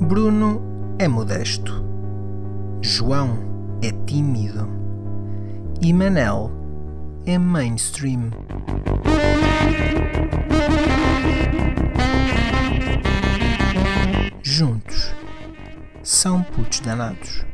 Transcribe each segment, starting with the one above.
Bruno é modesto. João é tímido. E Manel é mainstream. Juntos são putos danados.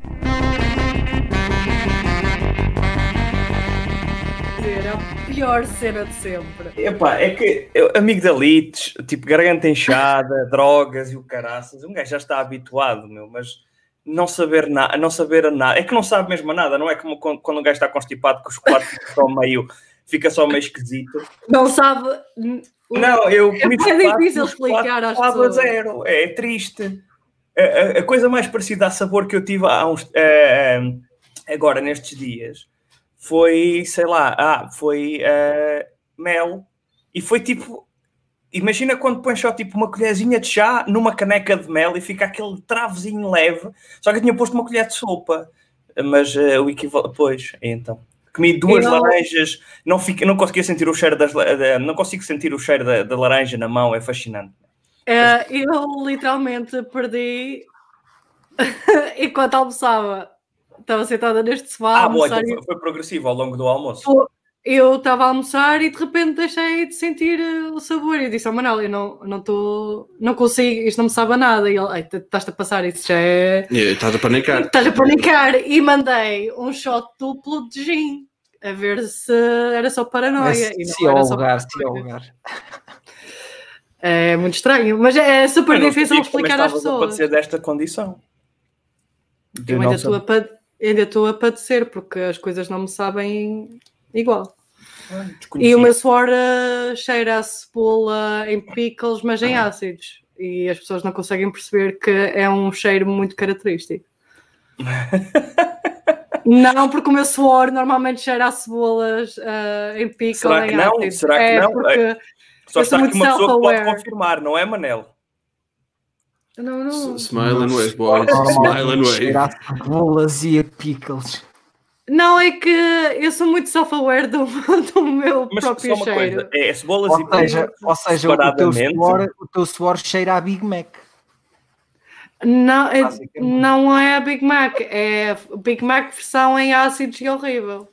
Era a pior cena de sempre. Epá, é que eu, amigdalites, tipo garganta inchada, drogas e o caraças, um gajo já está habituado, meu, mas não saber nada, não saber a nada, é que não sabe mesmo a nada, não é como quando, quando um gajo está constipado que o chocolate fica só meio, fica só meio esquisito. Não sabe. Não, eu É chocolate, difícil explicar às pessoas. zero, é triste. A, a- a coisa mais parecida a sabor que eu tive há uns, eh, eh, agora nestes dias foi, sei lá, ah, foi eh, mel e foi tipo, imagina quando pões só tipo uma colherzinha de chá numa caneca de mel e fica aquele travozinho leve, só que eu tinha posto uma colher de sopa, mas eh, o equivalente, pois, então. Comi duas Eu- laranjas, não, fica, não conseguia sentir o cheiro das, da- não consigo sentir o cheiro da, da laranja na mão, é fascinante. Eh, eu literalmente perdi enquanto almoçava. Estava sentada neste sofá Ah, boa, então foi, foi progressivo ao longo do almoço. e Eu estava a almoçar e de repente deixei de sentir eh, o sabor. E disse ao Manuel: Eu não não estou, não consigo, isto não me sabe a nada. E ele: "Ei, t- Estás-te a passar, isso já é. E Estás a panicar. Estás a panicar. E mandei um shot duplo de gin. A ver se era só paranoia. Mas e não se ao era só lugar, se lugar. É muito estranho, mas é super Eu não difícil explicar às pessoas. padecer desta condição. De Eu não ainda ainda estou a padecer porque as coisas não me sabem igual. Ah, E o meu suor eh, cheira a cebola em pickles, mas em ácidos. E as pessoas não conseguem perceber que é um cheiro muito característico. não, porque o meu suor normalmente cheira a cebolas eh, em pickles, Será em que não? ácidos. Será que é não? Porque... Só está aqui uma pessoa que pode confirmar, não é, Manel? Não, não. Smile and wave, boys. Smile and wave. cebolas e a pickles. Não, é que eu sou muito self-aware do, do meu Mas só próprio uma cheiro. coisa, é cebolas Ou e seja, pickles ou seja o, teu suor, o teu suor cheira a Big Mac. Não, é, não é a Big Mac, é a Big Mac versão em ácidos e horrível.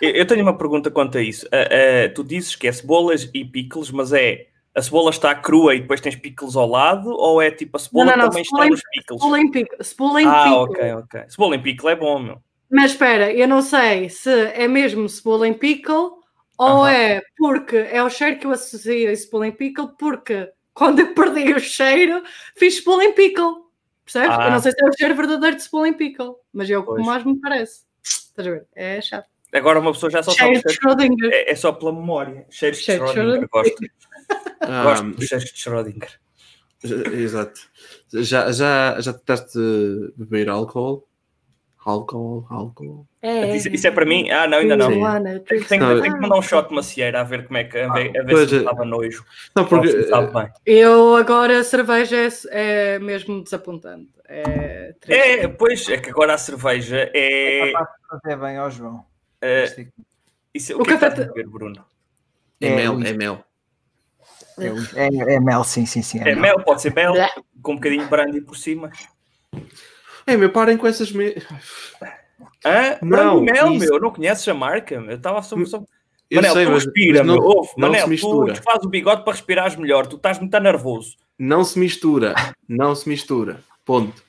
Eu tenho uma pergunta quanto a isso. Ah, ah, tu dizes que é cebolas e pickles, mas é a cebola está crua e depois tens pickles ao lado, ou é tipo a cebola Não, não, não, também cebola está em- nos pickles? Cebola em pickle. Cebola em Ah, pickle. ok, ok. Cebola em pickle é bom, meu. Mas espera, eu não sei se é mesmo cebola em pickle ou Aham. é porque é o cheiro que eu associo a cebola em pickle, porque quando eu perdi o cheiro, fiz cebola em pickle. Percebes? Ah. Eu não sei se é o cheiro verdadeiro de cebola em pickle, mas é o que mais me parece. Estás a ver? É chato. Agora uma pessoa já só Cheiro sabe de Schrödinger. É, é só pela memória. Cheiro de Schrödinger. Schrödinger. Gosto. Ah, Gosto de Schrödinger. já- exato. Já, já, já tentaste beber álcool? Álcool, álcool. É, Isso, isso é para mim? Ah, não, ainda não. Tenho, tenho- Não, tenho que mandar um shot de macieira a ver como é que a ver, a ver Pois se é. estava nojo. Não, porque. Bem. Eu agora a cerveja é, é mesmo desapontante. É. É, pois é que agora a cerveja é. É capaz de fazer bem ao João. é, isso, o, O que é que café estás a te- beber, Bruno? É, É, mel, é mel. É, é, é mel, sim, sim, sim. É mel, pode ser mel, com um bocadinho de brandy por cima. É, meu, parem com essas. Me... Hã? Não, brandy mel, isso- meu, não conheces a marca? meu? Eu estava só. só... Eu Manel, sei, tu mas, respira, mas não, meu. Ouve, não Manel, mistura. tu faz o bigode para respirares melhor. Tu estás muito nervoso. Não se mistura. Não se mistura. Ponto.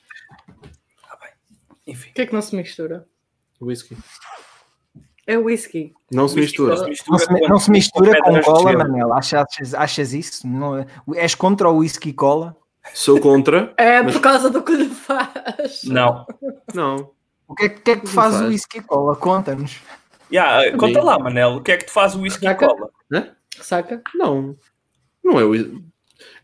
Enfim. O que é que não se mistura? Whisky. É whisky. Não se mistura. Não se, não se mistura com cola. Manel. Achas, achas isso? Não, és contra o whisky cola? Sou contra. É Mas- por causa do que lhe faz. Não. Não. O que é, que é que faz, faz. o whisky cola? Conta-nos. Yeah, conta lá, Manel, o que é que te faz o whisky Saca? cola? Saca? Não. Não é whisky.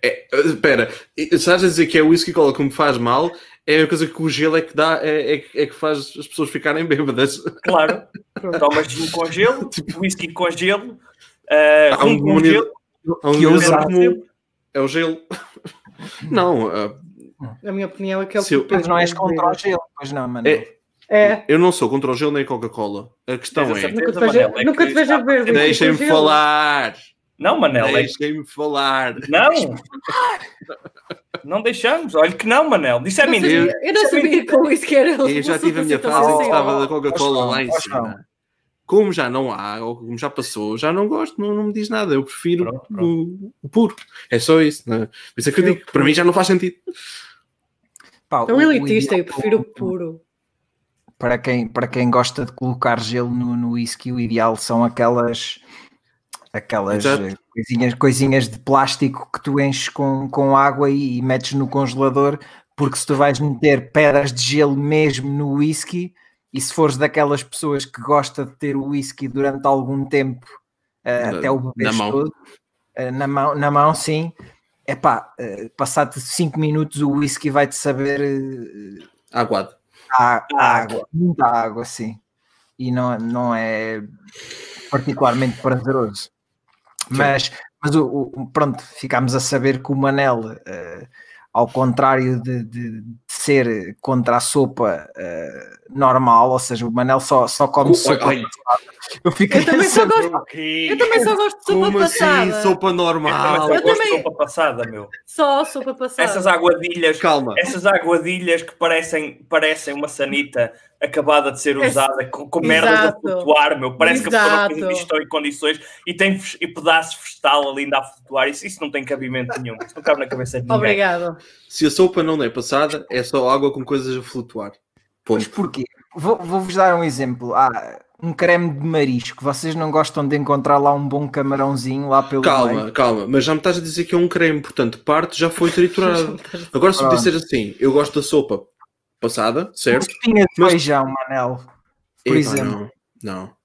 É, espera, estás a dizer que é whisky cola que me faz mal? É a coisa que o gelo é que dá, é, é, que- é que faz as pessoas ficarem bêbadas. Claro. Tomas gin com gelo, whisky com gelo, uh, Há rum um com gelo. Há um Que comum. É o gelo. Não, A minha opinião é que é o Se eu- que Mas não és contra o gelo, pois não, Manel. É, É. eu não sou contra o gelo nem Coca-Cola. A questão é. certeza? Nunca te Manel, vejo, é nunca te vejo a beber Deixem-me gelo. falar. Não, Manel, é... Deixem-me falar. Não! Não deixamos. Olha que não, Manel. Isso é Eu não mentira. sabia- Eu não sabia que o whisky era Eu já tive a minha fase em que assim. estava da Coca-Cola lá em não, cima. Como já não há, ou como já passou, já não gosto, não, não me diz nada. Eu prefiro Pronto, pronto. O, o puro. É só isso. Né? Por isso é que eu digo, que para mim já não faz sentido. Pá, Tão o- o elitista, eu prefiro o puro. Para quem, para quem gosta de colocar gelo no, no whisky, o ideal são aquelas aquelas Exato. eh, coisinhas, coisinhas de plástico que tu enches com, com água e, e metes no congelador, porque se tu vais meter pedras de gelo mesmo no whisky, e se fores daquelas pessoas que gosta de ter o whisky durante algum tempo, eh, Na- até o beber na mão. todo, eh, na mão, na mão sim, é pá, passado 5 minutos o whisky vai-te saber Aguado. Há Água. água, muita água, sim. E não, não é particularmente prazeroso. Mas, mas o, o- pronto, ficámos a saber que o Manel, eh, ao contrário de, de- de ser contra a sopa eh, normal, ou seja, o Manel só, só come Co- sopa. ai, Eu fiquei Eu também só gosto, eu também só gosto de sopa Como passada. assim? Sopa Eu normal. também Eu gosto também- de sopa passada, meu. Só sopa passada. Essas aguadilhas, Calma. essas aguadilhas que parecem, parecem uma sanita acabada de ser É- usada com, com merdas a Exato. flutuar, meu. Parece que a pessoa Exato. isto em condições e tem e pedaços de vegetal ali ainda a flutuar. Isso, isso não tem cabimento nenhum. Isso não cabe na cabeça de ninguém. Obrigado. Se a sopa não é passada, é só água com coisas a flutuar. Pois Ponto. porquê? Vou- Vou-vos dar um exemplo. Há um creme de marisco. Vocês não gostam de encontrar lá um bom camarãozinho lá pelo Calma, meio? calma. Mas já me estás a dizer que é um creme, portanto, parte já foi triturado. Agora, se me Pronto. disser assim, eu gosto da sopa passada, certo? Tinha de Mas- feijão, Manel. Por Epá, exemplo. Não, não.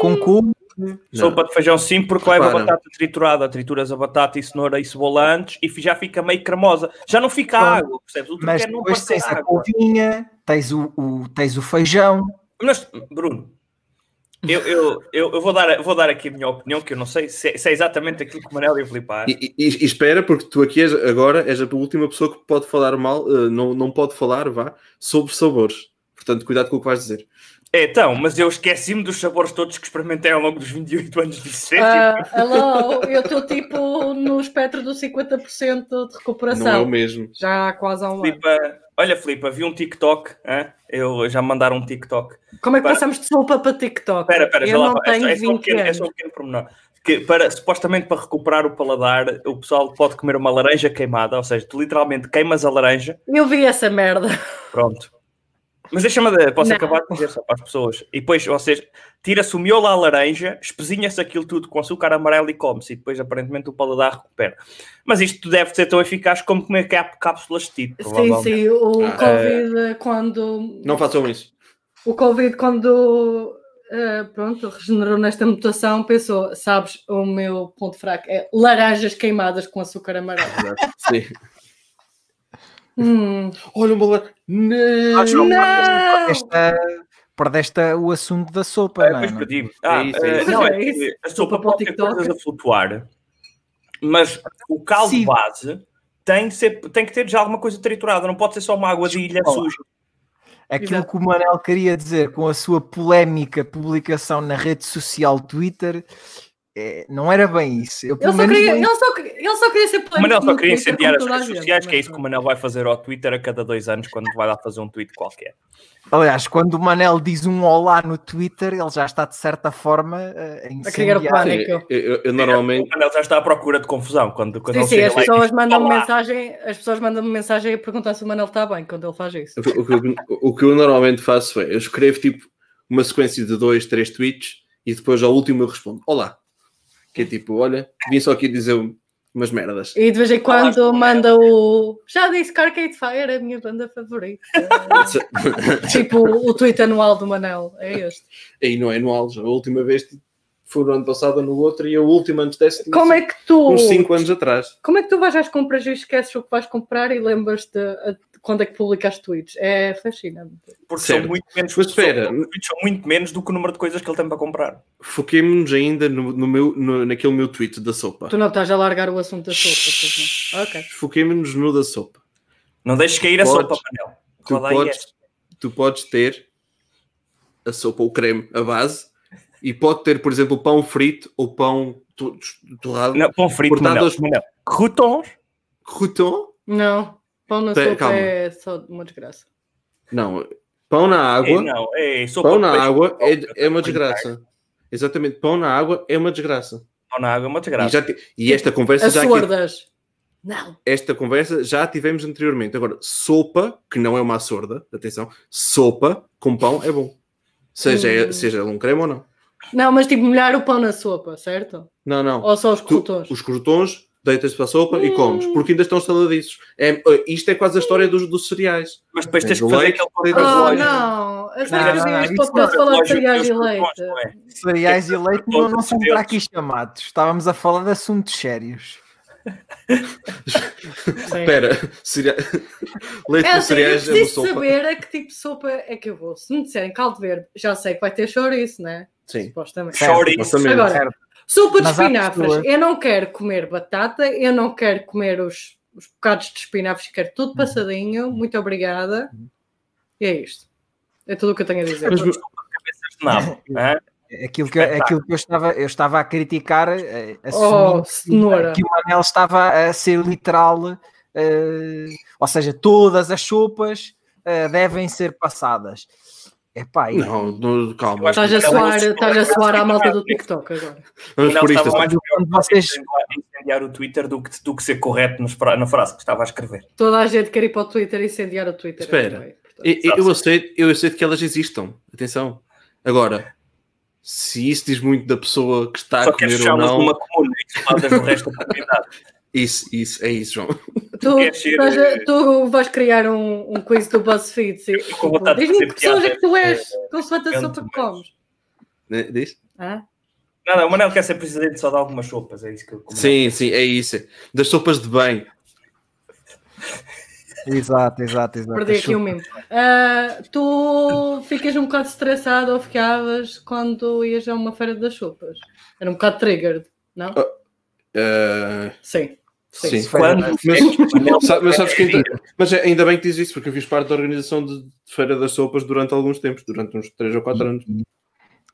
Com cu, não. Sopa de feijão sim, porque leva Repara. batata triturada. Trituras a batata e cenoura e cebola antes e já fica meio cremosa. Já não fica água, percebes? O mas é não depois tens a água. couvinha, tens o, o- tens o feijão. Mas, Bruno, eu, eu, eu, eu vou, dar, vou dar aqui a minha opinião, que eu não sei se é, se é exatamente aquilo que o Manel ia flipar. E, e- e espera, porque tu aqui és, agora és a última pessoa que pode falar mal, eh, não, não pode falar, vá, sobre sabores. Portanto, cuidado com o que vais dizer. É, então, mas eu esqueci-me dos sabores todos que experimentei ao longo dos 28 anos de existência. Ah, hello, eu estou tipo no espectro dos 50% de Não é recuperação. o mesmo. Já há quase há um ano. Olha, Filipa, vi um TikTok. hã? Eu já me mandaram um TikTok. Como é que Para- passamos de sopa para TikTok? Espera, espera, já lá. É é, só um 20 pequeno, é só um pequeno pormenor. Que para, supostamente para recuperar o paladar, o pessoal pode comer uma laranja queimada, ou seja, tu literalmente queimas a laranja, Eu vi essa merda. pronto. Mas deixa-me, de- posso Não. acabar de dizer só para as pessoas. E depois, vocês, tira-se o miolo à laranja, espesinha-se aquilo tudo com açúcar amarelo e come-se. E depois, aparentemente, o paladar recupera. Mas isto deve ser tão eficaz como comer cá- cápsulas de tipo, Sim, sim, o Ah, Covid quando. Não façam isso. O Covid quando. eh, pronto, regenerou nesta mutação, pensou, sabes, o meu ponto fraco é laranjas queimadas com açúcar amarelo. Sim. Hum, Olha, uma lar- Não. Acho que não! Perdeste, perdeste o assunto da sopa, É, não é? digo. Ah, isso, é eh, isso. não, é É isso. que a Sopa o pode ter coisas a flutuar, mas o caldo Sim. base tem, que ser, tem que ter já alguma coisa triturada, não pode ser só uma água de ilha suja. Aquilo Exato. que o Manel queria dizer com a sua polémica publicação na rede social Twitter é, não era bem isso. Eu, Ele só, menos, queria, não- ele, só, queria- ele só queria ser O polémico Manel só queria Twitter, incendiar as redes sociais, que é isso que o Manel vai fazer ao Twitter a cada dois anos, quando vai lá fazer um tweet qualquer. Aliás, quando o Manel diz um olá no Twitter, ele já está de certa forma eh, a A criar o incendiar. Pânico. eu, eu- eu normalmente. O Manel já está à procura de confusão. Quando, quando Sim, sim, as pessoas diz, mandam-me "Olá". mensagem, as pessoas mandam-me mensagem a perguntar se o Manel está bem quando ele faz isso. O, que- o que- o que eu normalmente faço é eu escrevo tipo uma sequência de dois, três tweets e depois ao último eu respondo Olá. Que é tipo, olha, vim só aqui dizer umas merdas. E de vez em quando manda o. Já disse que Arcade Fire é a minha banda favorita. tipo o tweet anual do Manel. É este. Aí não é anual, já a última vez tipo, foi no ano passado ou no outro e a última antes tinha Como é que tu. uns 5 anos atrás. Como é que tu vais às compras e esqueces o que vais comprar e lembras-te a- quando é que publicaste tweets? É fascinante. Porque Certo. são muito menos Mas espera. são- os tweets são muito menos do que o número de coisas que ele tem para comprar. Foquemos-nos ainda no, no meu, no- naquele meu tweet da sopa. Tu não estás a largar o assunto da sopa. pois não? Ok. Foquemos-nos no da sopa. Não deixes cair a Podes. sopa, Manel. Tu podes, tu podes ter a sopa, o creme, a base, e pode ter, por exemplo, pão frito ou pão tu- torrado, Não, pão frito, Cortado Manel. aos-. Croutons. crouton, Não, pão sopa calma. é só uma desgraça. não, pão na Ei, água, não, ei, sopa pão na água é, é uma desgraça. Exatamente, pão na água é uma desgraça. Pão na água é uma E, desgraça. já ti- e esta conversa As já aqui, sordas. Não. esta conversa já tivemos anteriormente. Agora, sopa, que não é uma sorda, atenção, sopa com pão é bom. Seja, Hum. seja um creme ou não. Não, mas tipo molhar o pão na sopa, certo? Não, não. Ou só os Tu- croutons? os crotons, deitas para a sopa e Hum. comes, porque ainda estão saladiços. É, isto é quase a história dos, dos cereais. Mas depois tens que fazer leite, aquele o Oh, relógio. não. As Não, não, não, este isso podcast não. falar de Relógio cereais tem e leite. não é? Cereais e leite não, não são para aqui chamados. Estávamos a falar de assuntos sérios. Espera, cereais... leite É com assim, eu cereais é uma sopa. saber a que tipo de sopa é que eu vou. Se me disserem caldo verde, já sei que vai ter chouriço, né? Sim, Supostamente. Chouriço. Agora, Certo. Sopa de Mas há espinafres. pessoas- Eu não quero comer batata, eu não quero comer os, os bocados de espinafres, quero Uhum. tudo passadinho. Muito obrigada. E é isto. É tudo o que eu tenho a dizer. Mas, Cabeças de nabo. hã? Aquilo que, aquilo que eu, estava, eu estava a criticar, eh, Oh, assumindo que- cenoura. que o Manel estava a ser literal, eh, ou seja, todas as sopas eh, devem ser passadas. Epá, e- não, não, calma. Estás a soar, estás a soar à malta do TikTok agora. Vamos Não, por isto. estava mais Quando vocês- incendiar o Twitter do que, do que ser correto nos na frase que estava a escrever. Toda a gente quer ir para o Twitter e incendiar o Twitter. Espera. Eu, eu- eu aceito, eu aceito que elas existam. Atenção. Agora, se isso diz muito da pessoa que está Só a comer ou não, numa comuna e isoladas do resto da comunidade. isso, isso, é isso, João. Tu, queres ser, a- eh, tu vais criar um, um quiz do BuzzFeed. com de Diz-me que pessoas é que tu és, consoante a eh, sopa que comes. Diz? Hã? Nada, o Manel quer ser presidente só de algumas sopas, é isso que eu Sim, sim, é isso. Das sopas de bem. Exato, exato, exato. Perdi aqui o mimo. Ah, tu ficas um bocado estressado ou ficavas quando ias a uma feira das sopas? Era um bocado triggered, não? Ah, Sim. Sim. Quando Mas, sa- mas sabes que ainda, mas é- ainda bem que diz isso, porque eu fiz parte da organização de Feira das Sopas durante alguns tempos, durante uns 3 ou 4 anos.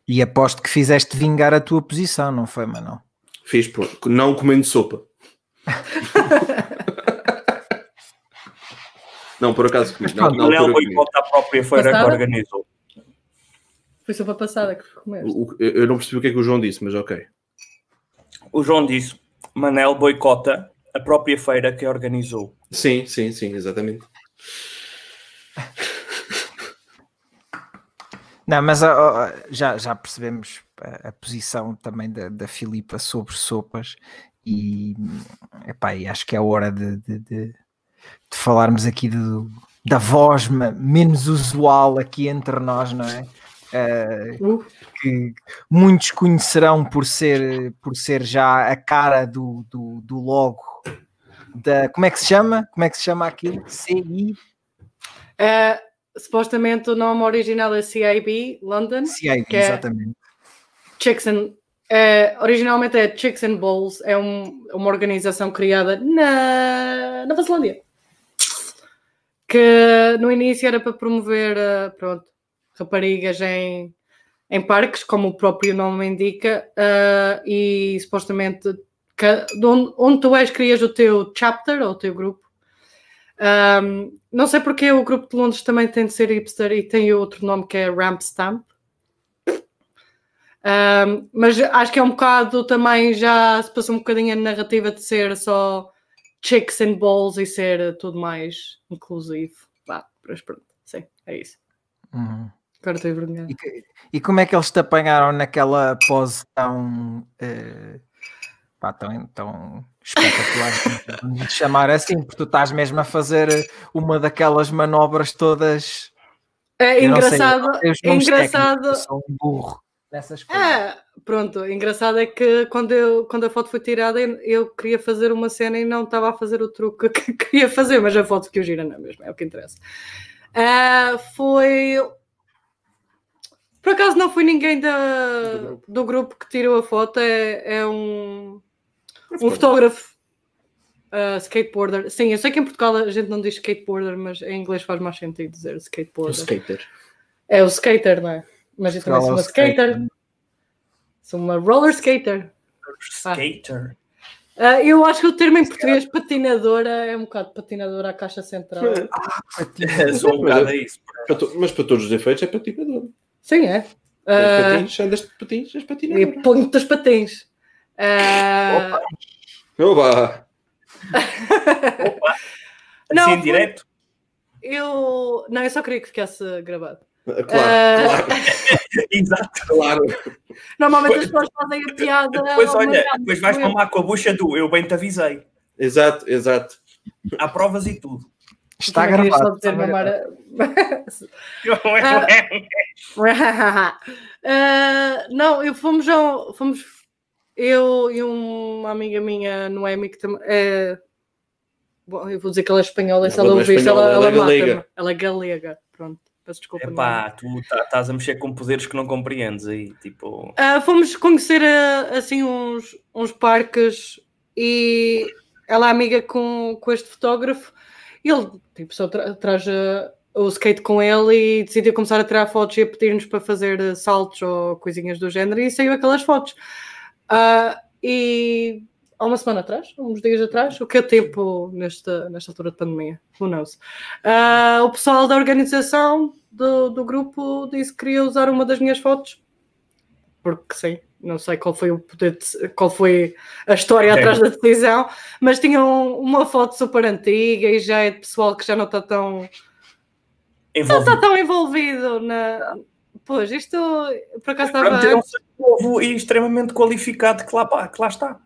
E aposto que fizeste vingar a tua posição, não foi, Manel? Fiz, pô, não comendo sopa. não, por acaso comi. Não, não, comi. boicota a própria feira que organizou. Foi sopa passada que comeste. O- Eu não percebi o que é que o João disse, mas ok. O João disse: Manel boicota a própria feira que organizou. Sim, sim, sim, exatamente. Não, mas já, já percebemos a, a posição também da, da Filipa sobre sopas e, epá, e acho que é hora de, de- de- de falarmos aqui do- da voz menos usual aqui entre nós, não é? Uh, que muitos conhecerão por ser, por ser já a cara do, do, do logo da. Como é que se chama? Como é que se chama aquilo? CI? ah, supostamente o nome original é CIB London. CI, Que é- exatamente. Chicks and, eh, originalmente é Chicks and Bowls, é um- uma organização criada na Nova Zelândia. Que no início era para promover eh, pronto, raparigas em, em parques, como o próprio nome indica, eh, e supostamente de onde, onde tu és, crias o teu chapter ou o teu grupo. Ahm, não sei porque o grupo de Londres também tem de ser hipster e tem outro nome que é Ramp Stamp. Um, mas acho que é um bocado também já se passou um bocadinho a narrativa de ser só chicks and balls e ser tudo mais inclusivo. Vá, mas pronto, sim, é isso. Uhum. E, e como é que eles te apanharam naquela pose tão, eh, pá, tão, tão espetacular? Lhe chamar assim, porque tu estás mesmo a fazer uma daquelas manobras todas. É eu eu engraçado, sei os é engraçado. técnicos, eu sou um burro nessas coisas. É, pronto, engraçado é que quando, eu, quando a foto foi tirada eu, eu queria fazer uma cena e não estava a fazer o truque que queria fazer, mas a foto que eu gira não é mesmo, é o que interessa. Ah, foi. Por acaso não foi ninguém da, Do grupo. do grupo que tirou a foto, é, é um, um fotógrafo ah, skateboarder. Sim, eu sei que em Portugal a gente não diz skateboarder, mas em inglês faz mais sentido dizer O skateboarder. skater. É o skater, não é? Mas eu também sou uma Roller skater. skater. Sou uma roller skater. Skater. Ah, eu acho que o termo em português patinadora é um bocado patinadora à caixa central. É só um bocado é- isso. Mas para todos os efeitos é patinador. Sim, é. Ah, patins, andas de patins, és e patinador. ponho dos patins. Ah, Opa! Não, Assim, foi- direto. eu. Não, eu só queria que ficasse gravado. Claro, Ah, claro, Exato. claro. Normalmente as pessoas fazem a piada. Depois, olha, depois vais eu. mamar com a bucha do eu bem te avisei. Exato, exato. Há provas e tudo. Está gravado. só dizer Ah, não, eu fomos ao. Fomos, eu e uma amiga minha, Noemi, que também. É, bom, eu vou dizer que ela é espanhola, e se Não, ela não é ouvir isto, ela, ela, ela é mata-me. galega. Ela é galega. Pronto, peço desculpa. Epá, tu tá- estás a mexer com poderes que não compreendes aí. Tipo, Ah, fomos conhecer ah, assim uns, uns parques e ela é amiga com, com este fotógrafo ele tipo, só tra traz ah, o skate com ele e decidiu começar a tirar fotos e a pedir-nos para fazer ah, saltos ou coisinhas do género e saiu aquelas fotos. Ah, e há uma semana atrás, uns dias atrás, o que é tempo nesta, nesta altura de pandemia? Who knows? Ah, o pessoal da organização do, do grupo disse que queria usar uma das minhas fotos porque sim, não sei qual foi o poder de- qual foi a história Ok. atrás da decisão, mas tinham uma foto super antiga e já é de pessoal que já não está tão não está envolvido. tão envolvido na pois isto por acaso estava ter um novo e extremamente qualificado que lá, que lá está.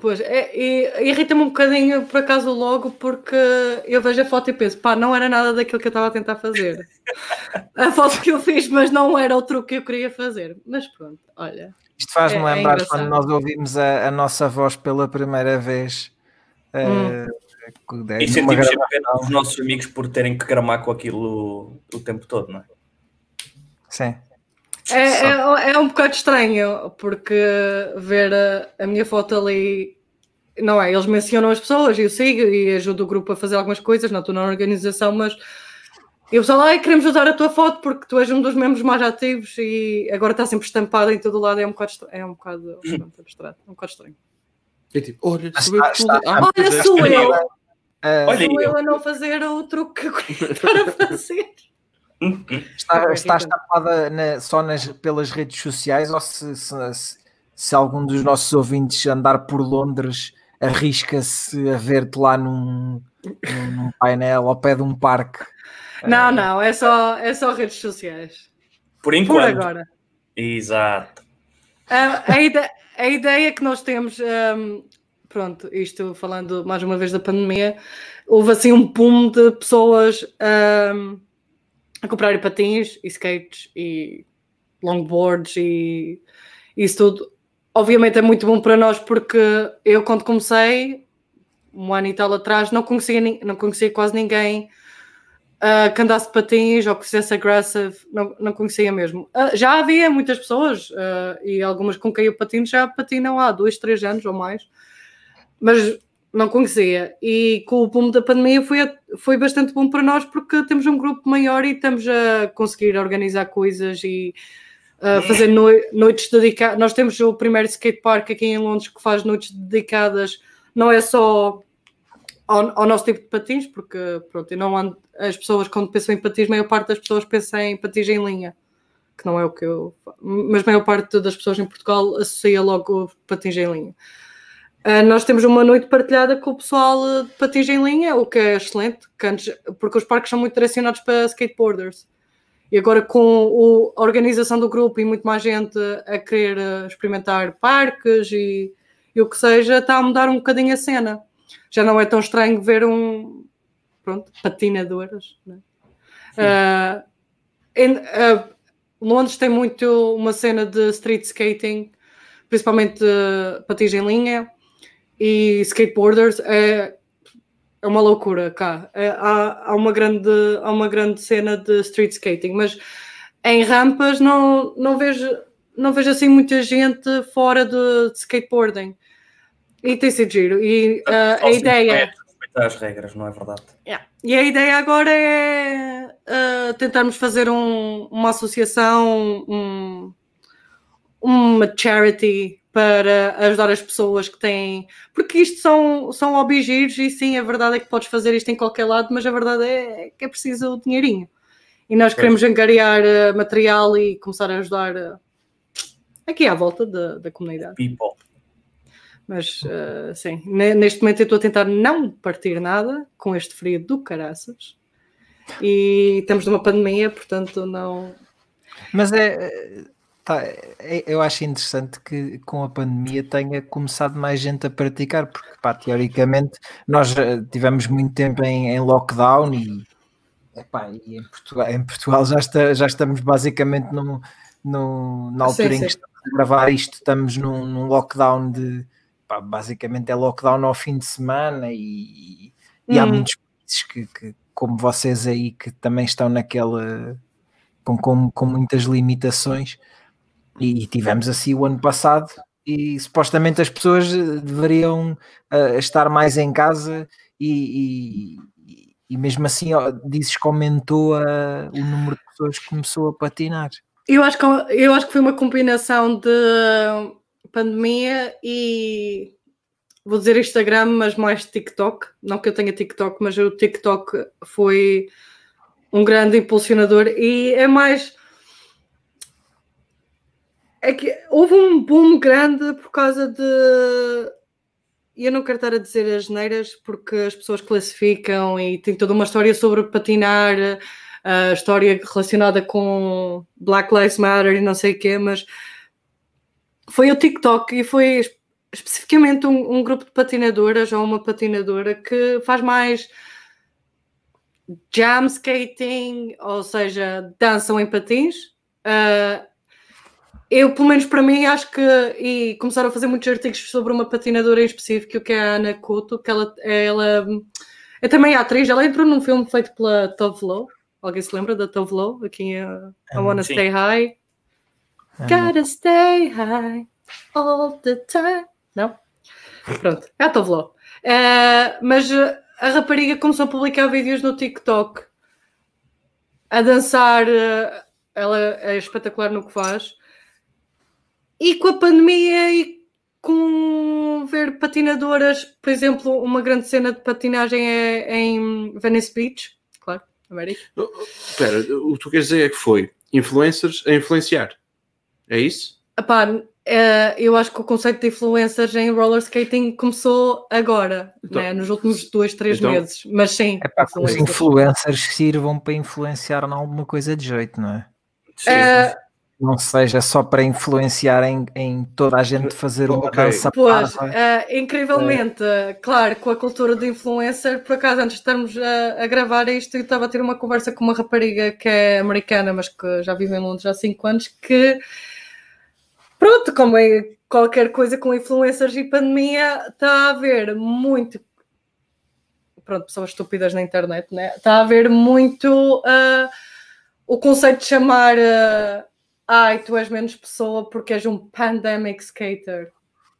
Pois, é, e irrita-me um bocadinho por acaso logo porque eu vejo a foto e penso, pá, não era nada daquilo que eu estava a tentar fazer. a foto que eu fiz, mas não era o truque que eu queria fazer. Mas pronto, olha. Isto faz-me É- é lembrar engraçado. quando nós ouvimos a, a nossa voz pela primeira vez. eh, Hum. numa E sentimos dos nossos amigos por terem que gramar com aquilo o, o tempo todo, não é? Sim. É, é, é um bocado estranho, porque ver a, a minha foto ali, não é? Eles mencionam as pessoas eu sigo e ajudo o grupo a fazer algumas coisas, não estou na organização, mas eu só lá queremos usar a tua foto porque tu és um dos membros mais ativos e agora está sempre estampada em todo o lado, é um bocado, é um bocado pronto, abstrato, é um bocado estranho. É tipo, olha, Mas sabemos está- tudo. Ah, Olha, é, sou eu, Olha sou eu a não fazer o truque que eu queria estar a fazer. está, está estampada na- só nas, pelas redes sociais ou se, se, se- se algum dos nossos ouvintes andar por Londres arrisca-se a ver-te lá num, num, num painel ao pé de um parque? Não, não, é só, é só redes sociais. Por Por enquanto. agora. Exato. A, a ide- a ideia que nós temos, hum, pronto, isto falando mais uma vez da pandemia, houve assim um boom de pessoas hum, a comprarem patins e skates e longboards e isso tudo. Obviamente é muito bom para nós porque eu quando comecei, um ano e tal atrás, não conhecia, não conhecia quase ninguém ah, que andasse patins ou que fizesse aggressive, não, não conhecia mesmo. Ah, já havia muitas pessoas ah, e algumas com quem eu patino já patinam há dois, três anos ou mais, mas não conhecia. E com o boom da pandemia foi, foi bastante bom para nós porque temos um grupo maior e estamos a conseguir organizar coisas e ah, fazer noi- noites dedicadas. Nós temos o primeiro skatepark aqui em Londres que faz noites dedicadas, não é só ao, ao nosso tipo de patins, porque pronto, eu não ando, as pessoas quando pensam em patins, a maior parte das pessoas pensam em patins em linha, que não é o que eu mas a maior parte das pessoas em Portugal associa logo patins em linha. Ah, nós temos uma noite partilhada com o pessoal de patins em linha, o que é excelente, porque os parques são muito direcionados para skateboarders. E agora com a organização do grupo e muito mais gente a querer eh, experimentar parques e, e o que seja, está a mudar um bocadinho a cena já não é tão estranho ver um pronto, patinadoras. Né? Ah, em- ah, Londres tem muito uma cena de street skating, principalmente uh, patins em linha e skateboarders. É, é uma loucura cá. É, há, há, uma grande, há uma grande cena de street skating, mas em rampas não, não, vejo, não vejo assim muita gente fora de, de skateboarding. E tem sido giro. E Só a se ideia. Respeitar- Respeitar as regras, não é verdade? Yeah. E a ideia agora é uh, tentarmos fazer um- uma associação, um- uma charity para ajudar as pessoas que têm. Porque isto são, são hobbies giros e sim, a verdade é que podes fazer isto em qualquer lado, mas a verdade é que é preciso o dinheirinho. E nós queremos angariar uh, material e começar a ajudar uh, aqui à volta da, da comunidade. People. Mas uh, sim, neste momento eu estou a tentar não partir nada com este frio do caraças. E estamos numa pandemia, portanto não. Mas é, Tá, é, eu acho interessante que com a pandemia tenha começado mais gente a praticar, porque pá, teoricamente nós eh, tivemos muito tempo em, em lockdown e, epá, e em, Portugal, em Portugal já, está, já estamos basicamente no, no, na altura sim, em que estamos a gravar isto, estamos num, num lockdown de pá, basicamente é lockdown ao fim de semana e, e há hum. muitos países que, que, como vocês aí, que também estão naquela com, com, com muitas limitações. E tivemos assim o ano passado e supostamente as pessoas eh, deveriam uh, estar mais em casa e, e, e mesmo assim ó, dizes que aumentou uh, o número de pessoas que começou a patinar. Eu acho que, eu acho que foi uma combinação de pandemia e vou dizer Instagram, mas mais TikTok. Não que eu tenha TikTok, mas o TikTok foi um grande impulsionador e é mais é que houve um boom grande por causa de. Eu não quero estar a dizer as neiras porque as pessoas classificam e tem toda uma história sobre patinar, a história relacionada com Black Lives Matter e não sei o quê, mas foi o TikTok e foi especificamente um, um grupo de patinadoras ou uma patinadora que faz mais jam skating, ou seja, dançam em patins. Uh, eu, pelo menos para mim, acho que. E começaram a fazer muitos artigos sobre uma patinadora em específico, que é a Ana Couto, que ela, ela é também atriz. Ela entrou num filme feito pela Tove Lo. Alguém se lembra da Tove Lo? Aqui em uh, I Wanna Sim. Stay High. Gotta stay high all the time. Não? Pronto, é a Tove Lo. Uh, mas a rapariga começou a publicar vídeos no TikTok a dançar. Uh, ela é espetacular no que faz. E com a pandemia e com ver patinadoras, por exemplo, uma grande cena de patinagem é em Venice Beach, claro, América. Espera, o que tu queres dizer é que foi influencers a influenciar, é isso? Epá, é, eu acho que o conceito de influencers em roller skating começou agora, então, né? nos últimos dois, três então, meses, mas sim. É para que os influencers sirvam para influenciar em alguma coisa de jeito, não é? Sim. Uh, não seja só para influenciar em, em toda a gente fazer uma okay. dança Pois, uh, incrivelmente, uh. claro, com a cultura de influencer, por acaso, antes de estarmos a, a, gravar isto, eu estava a ter uma conversa com uma rapariga que é americana, mas que já vive em Londres há 5 anos, que pronto, como é qualquer coisa com influencers e pandemia, está a haver muito pronto, pessoas estúpidas na internet, né? Está a haver muito uh, o conceito de chamar uh, ai, tu és menos pessoa porque és um pandemic skater.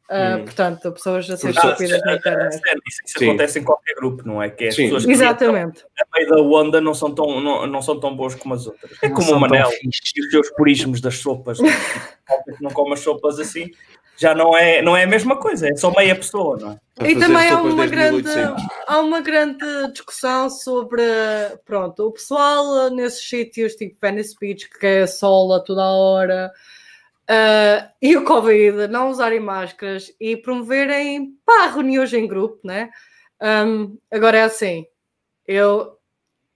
Uh, hum. Portanto, pessoas a ser estúpidas na internet. Isso, isso acontece em qualquer grupo, não é? Que é as pessoas que Exatamente. a meio da onda não são tão, não, não são tão boas como as outras. É como o Manel e os seus purismos das sopas. Não, não come as sopas assim, já não é, não é a mesma coisa, é só meia pessoa, não é? E também há uma, grande, há uma grande discussão sobre, pronto, o pessoal nesses sítios, tipo Venice Beach, que é sol a toda a hora, uh, e o Covid, não usarem máscaras e promoverem, pá, reuniões em grupo, né? Um, agora é assim, eu,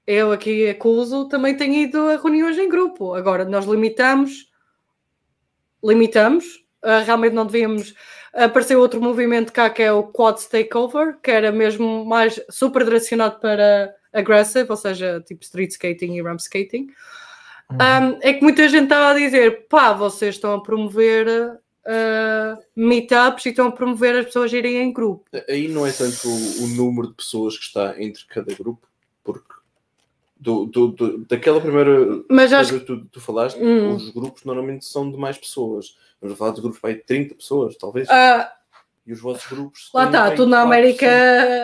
eu aqui acuso, também tenho ido a reuniões em grupo, agora nós limitamos, limitamos, uh, realmente não devíamos. Apareceu outro movimento cá que é o Quad Takeover, que era mesmo mais super direcionado para aggressive, ou seja, tipo street skating e ramp skating. Uhum. Um, é que muita gente estava a dizer: pá, vocês estão a promover uh, meetups e estão a promover as pessoas irem em grupo. Aí não é tanto o, o número de pessoas que está entre cada grupo, porque do, do, do, daquela primeira Mas acho... que tu, tu falaste, hum. os grupos normalmente são de mais pessoas. Vamos falar de grupos de 30 pessoas, talvez. Uh, e os vossos grupos. Lá está, tudo na América,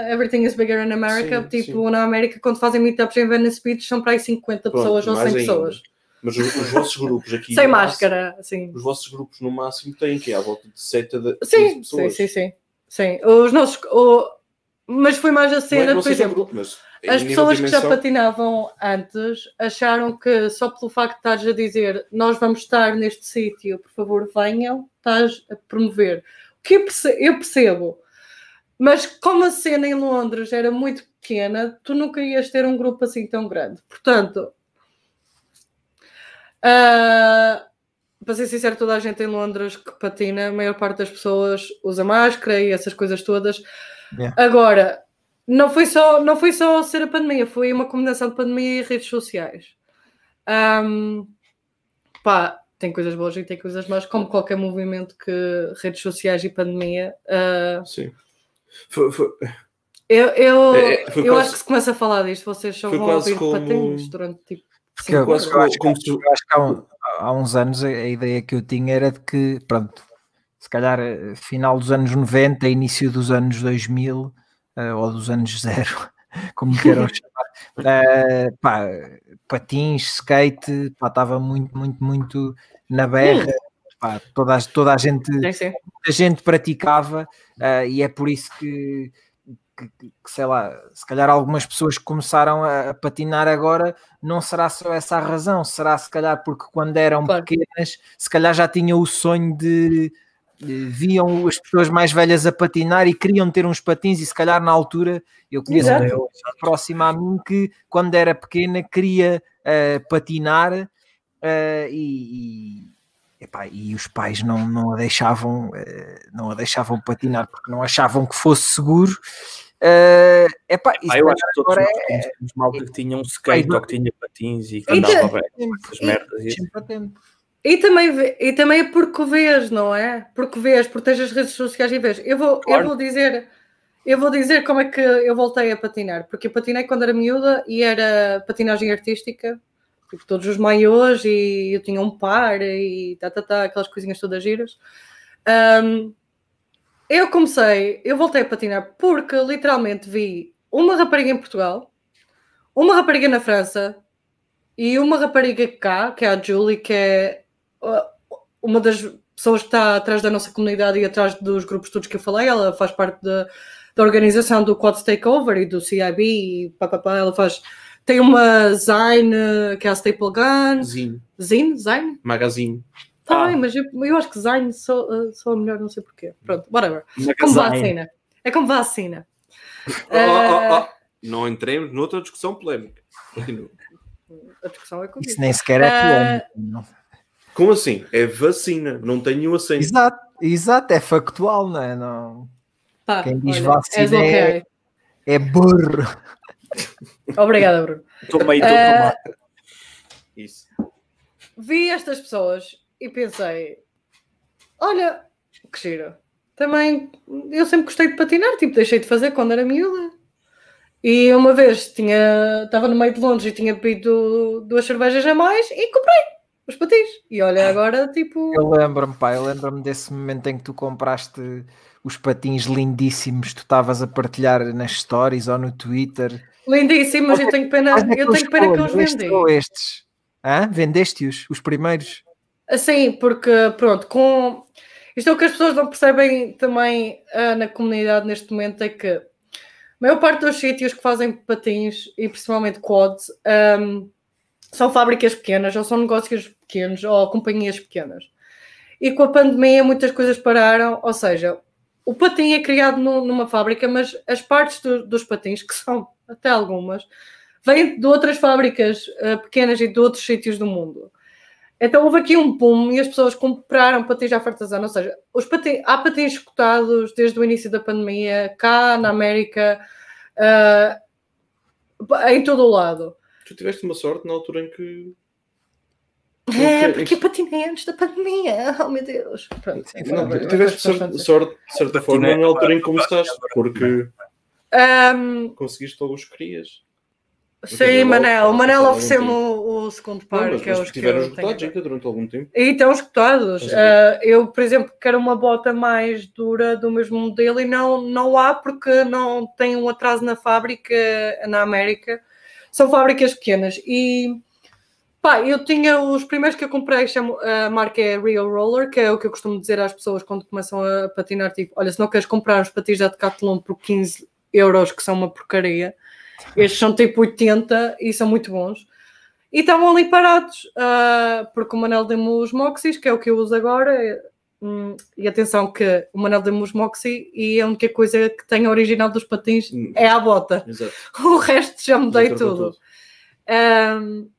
everything is bigger in America. Sim, tipo, sim. na América, quando fazem meetups em Venice Beach, são para aí 50 Pronto, pessoas ou 100 ainda. pessoas. Mas os, os vossos grupos aqui. Sem máscara, sim. máximo- os vossos grupos no máximo têm que à volta de 7 a de 15 Sim, sim, pessoas. sim, sim. Sim, os nossos. o- Mas foi mais a é cena, por exemplo, grupo, mas as pessoas que já patinavam antes acharam que só pelo facto de estares a dizer nós vamos estar neste sítio, por favor venham, estás a promover. O que eu percebo. Mas como a cena em Londres era muito pequena, tu nunca ias ter um grupo assim tão grande. Portanto, ah, para ser sincero, toda a gente em Londres que patina, a maior parte das pessoas usa máscara e essas coisas todas. Yeah. Agora, não foi, só, não foi só ser a pandemia, foi uma combinação de pandemia e redes sociais. Ahm, pá, tem coisas boas e tem coisas más, como qualquer movimento que redes sociais e pandemia. ah, Sim. Foi- foi- eu eu, É, é, eu quase- acho que se começa a falar disto, vocês só vão ouvir como- patins durante tipo. Porque cinco eu- quase eu acho como, Eu acho que há, um- há uns anos a, a ideia que eu tinha era de que, pronto, se calhar eh, final dos anos 90, início dos anos 2000, eh, ou dos anos zero, como queiram chamar, eh, pá, patins, skate, pá, estava muito, muito, muito na berra, pá, toda, a- toda a gente Sim, sim. muita gente praticava ah, e é por isso que, que- que, sei lá, se calhar algumas pessoas que começaram a, a patinar agora não será só essa a razão, será se calhar porque quando eram Claro. pequenas, se calhar já tinham o sonho de, de- viam as pessoas mais velhas a patinar e queriam ter uns patins e se calhar na altura eu conheço uma pessoa próxima a mim que quando era pequena queria ah, patinar ah, e, e- epá, e os pais não, não a deixavam eh, não a deixavam patinar porque não achavam que fosse seguro Eh, epá, e Ah, eu acho que todos agora nós é- conhecemos malta que tinha um skate ou que tinha patins e que andava essas e- merdas. e. E também, e também é porque vês, não é? Porque vês, porque tens as redes sociais e vês. Eu vou, Claro. eu vou dizer, eu vou dizer como é que eu voltei a patinar, porque eu patinei quando era miúda e era patinagem artística, tipo todos os maiôs e eu tinha um par e tá, tá, tá, aquelas coisinhas todas giras. Ahm, eu comecei, eu voltei a patinar porque literalmente vi uma rapariga em Portugal, uma rapariga na França e uma rapariga cá, que é a Julie, que é uh, uma das pessoas que está atrás da nossa comunidade e atrás dos grupos todos que eu falei. Ela faz parte da, da organização do Quad Takeover e do CIB e pá, pá, pá, ela faz. Tem uma Zine, que é a Staple Guns. Zine, Zine? Zine? magazine. Ah. bem, mas eu, eu acho que Zine sou, uh, sou a melhor, não sei porquê. Pronto, whatever. Como Magazine. vacina. É como vacina. Oh, oh, oh. Não entremos noutra discussão polémica. Continua. A discussão é comigo. Isso nem sequer é Ah, polémico. não. Como assim? É vacina, não tem nenhum acento. Exato, exato, é factual, não é? Não, Pá, Quem diz olha, vacina és ok. é- é burro. Obrigada, Bruno. Estou meio todo tomado. Isso. vi estas pessoas e pensei: olha, que giro. Também eu sempre gostei de patinar, tipo, deixei de fazer quando era miúda. E uma vez tinha, estava no meio de Londres e tinha bebido duas cervejas a mais e comprei os patins. E olha, agora tipo. Eu lembro-me, pá, eu lembro-me desse momento em que tu compraste os patins lindíssimos, tu estavas a partilhar nas stories ou no Twitter. Lindíssimo, mas eu tenho pena, é que eu tenho pena que eu os vendi. ou estes? Hã? Vendeste-os, os primeiros? Assim, porque pronto, com isto é o que as pessoas não percebem também ah, na comunidade neste momento é que a maior parte dos sítios que fazem patins e principalmente quads ahm, são fábricas pequenas ou são negócios pequenos ou companhias pequenas. E com a pandemia muitas coisas pararam, ou seja, o patim é criado nu- numa fábrica, mas as partes do- dos patins, que são até algumas, vêm de outras fábricas ah, pequenas e de outros sítios do mundo. Então houve aqui um boom e as pessoas compraram patins à fartazana, ou seja, os patins, há patins escutados desde o início da pandemia, cá na América, ah, em todo o lado. Tu tiveste uma sorte na altura em que. É, porque patinei antes da pandemia, oh meu Deus. Pronto, Não, tiveste sorte, sorte, de certa forma na altura em que começaste, porque Ahm, conseguiste logo os que querias. Sim, Manel, o Manel Não, ofereceu-me o, o segundo Não, par, mas, que é os que tiveram esgotados ainda durante algum tempo. E estão a Ah, eu, por exemplo, quero uma bota mais dura do mesmo modelo e não, não há porque não tem um atraso na fábrica na América. São fábricas pequenas. E Pá, eu tinha os primeiros que eu comprei, chamo, a marca é Real Roller, que é o que eu costumo dizer às pessoas quando começam a patinar, tipo, olha, se não queres comprar os patins da Decathlon por 15 euros, que são uma porcaria, estes são tipo 80 e são muito bons. E estavam ali parados, uh, porque o Manel deu-me os Moxies, que é o que eu uso agora, hum, e atenção que o Manel deu-me os Moxie e a única coisa que tem original dos patins Hum. é a bota. Exato. O resto já mudei Já trocou tudo. Um,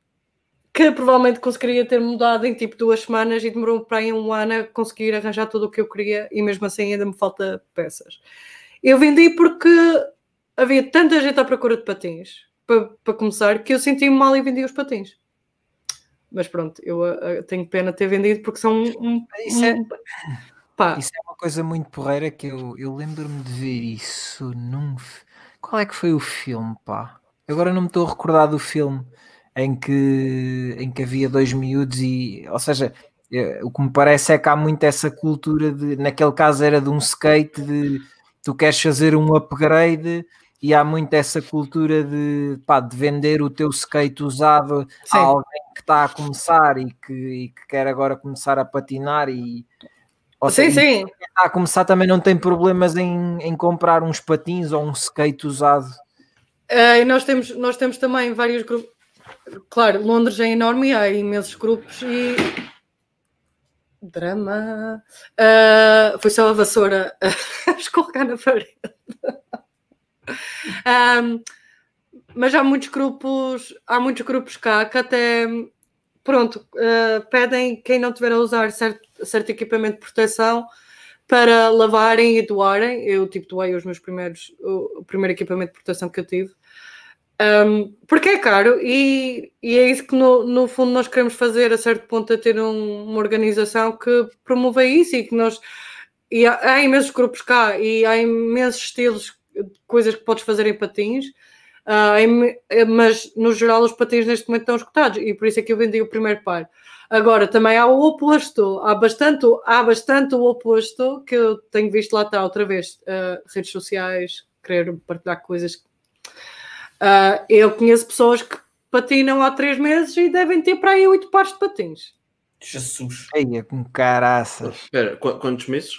que provavelmente conseguiria ter mudado em tipo duas semanas e demorou para aí um ano a conseguir arranjar tudo o que eu queria e mesmo assim ainda me falta peças. Eu vendi porque havia tanta gente à procura de patins para, para começar que eu senti-me mal e vendi os patins. Mas pronto, eu ah, tenho pena de ter vendido porque são um. Isso é- um- pá, Isso é uma coisa muito porreira que eu, eu lembro-me de ver isso num. Qual é que foi o filme, pá? Agora não me estou a recordar do filme em que, em que havia dois miúdos e. Ou seja, eh, o que me parece é que há muito essa cultura de. Naquele caso era de um skate de tu queres fazer um upgrade e há muito essa cultura de, pá, de vender o teu skate usado Sim. a alguém que está a começar e que, e que quer agora começar a patinar e. ou sim, seja, sim. está a começar também não tem problemas em, em comprar uns patins ou um skate usado. Ah, e nós temos, nós temos também vários grupos. Claro, Londres é enorme e há imensos grupos e. Drama. Ah, foi só a vassoura a escorregar na parede. Ahm, mas há muitos grupos, há muitos grupos cá que até pronto, ah, pedem quem não tiver a usar certo, certo equipamento de proteção para lavarem e doarem. Eu tipo doei os meus primeiros, o, primeiro equipamento de proteção que eu tive. Um, porque é caro e, e é isso que no, no fundo nós queremos fazer a certo ponto a ter um- uma organização que promova isso e que nós e há, há imensos grupos cá e há imensos estilos coisas que podes fazer em patins ah, há imen- mas no geral os patins neste momento estão escutados e por isso é que eu vendi o primeiro par agora também há o oposto há bastante, há bastante o oposto que eu tenho visto lá está outra vez ah, redes sociais querer partilhar coisas ah, eu conheço pessoas que patinam há três meses e devem ter para aí oito pares de patins. Jesus. Eia, com caraças. Espera, qu- quantos meses?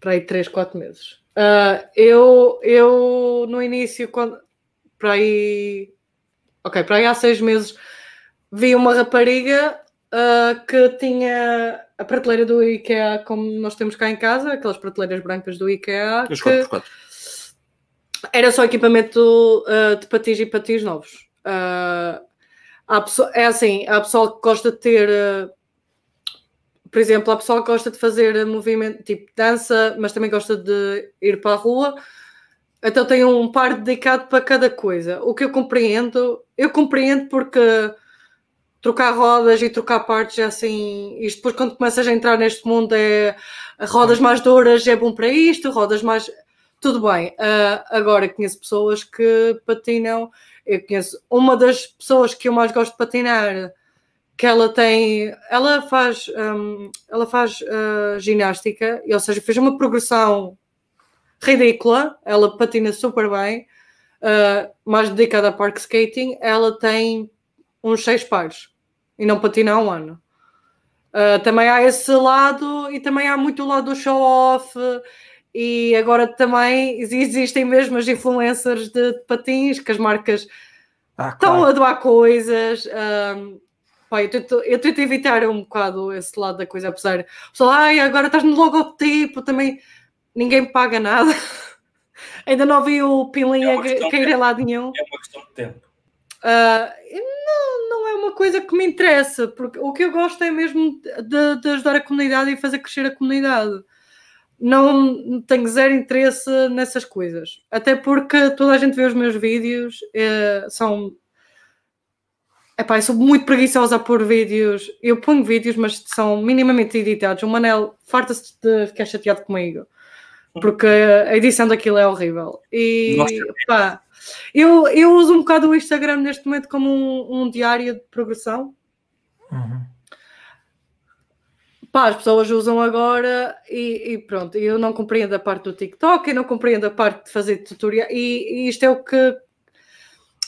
Para aí três, quatro meses. Ah, eu, eu, no início, quando, para aí... Ok, para aí há seis meses, vi uma rapariga ah, que tinha a prateleira do IKEA, como nós temos cá em casa, aquelas prateleiras brancas do IKEA, Os que 4x4. era só equipamento ah, de patins e patins novos. Há pessoa- é assim, há pessoal que gosta de ter, por exemplo, há pessoal que gosta de fazer movimento tipo dança, mas também gosta de ir para a rua. Então tem um par dedicado para cada coisa. O que eu compreendo, eu compreendo porque trocar rodas e trocar partes é assim. Isto depois, quando começas a entrar neste mundo, é rodas mais duras é bom para isto, rodas mais. Tudo bem. Ah, agora conheço pessoas que patinam. Eu conheço uma das pessoas que eu mais gosto de patinar, que ela tem. Ela faz, hum, ela faz ah, ginástica, e, ou seja, fez uma progressão ridícula. Ela patina super bem, ah, mais dedicada a park skating. Ela tem uns seis pares e não patina há um ano. Uh, também há esse lado e também há muito o lado do show-off e agora também existem mesmo as influencers de, patins que as marcas Ah, estão claro. a doar coisas. um, pá, eu, tento, eu tento evitar um bocado esse lado da coisa, apesar de pessoal, ai, agora estás no logotipo, também ninguém me paga nada. Ainda não vi o É Pilinha uma questão cair de- em lado nenhum. É uma questão de tempo. Ah, não, não é uma coisa que me interessa, porque o que eu gosto é mesmo de, de ajudar a comunidade e fazer crescer a comunidade. Não tenho zero interesse nessas coisas. Até porque toda a gente vê os meus vídeos, eh, são. Epá, eu sou muito preguiçosa a pôr vídeos. Eu ponho vídeos, mas são minimamente editados. O Manel farta-se de ficar chateado comigo. Porque a edição daquilo é horrível. E Nossa. pá, eu, eu uso um bocado o Instagram neste momento como um, um diário de progressão. Uhum. Pá, as pessoas usam agora e, e pronto. Eu não compreendo a parte do TikTok, eu não compreendo a parte de fazer tutorial. E, e isto é o que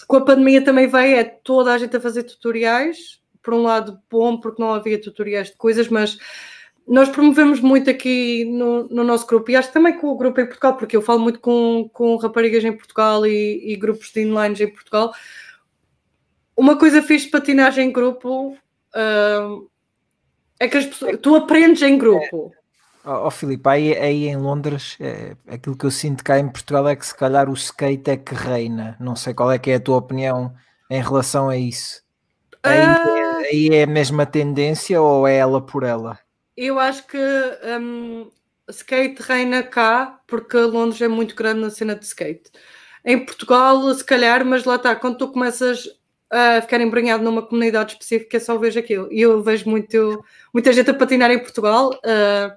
com a pandemia também veio, é toda a gente a fazer tutoriais por um lado bom, porque não havia tutoriais de coisas, mas nós promovemos muito aqui no, no, nosso grupo e acho também com o grupo em Portugal, porque eu falo muito com, com raparigas em Portugal e, e grupos de inlines em Portugal. Uma coisa fixe de patinagem em grupo uh, é que as pessoas, tu aprendes em grupo. Ó oh, Filipe, aí, aí em Londres, é, aquilo que eu sinto cá em Portugal é que se calhar o skate é que reina. Não sei qual é que é a tua opinião em relação a isso. Aí, uh... aí é a mesma tendência ou é ela por ela? eu acho que um, skate reina cá, porque Londres é muito grande na cena de skate. Em Portugal, se calhar, mas lá está, quando tu começas a ficar embranhado numa comunidade específica, só vejo aquilo. E eu vejo muito, muita gente a patinar em Portugal. Uh,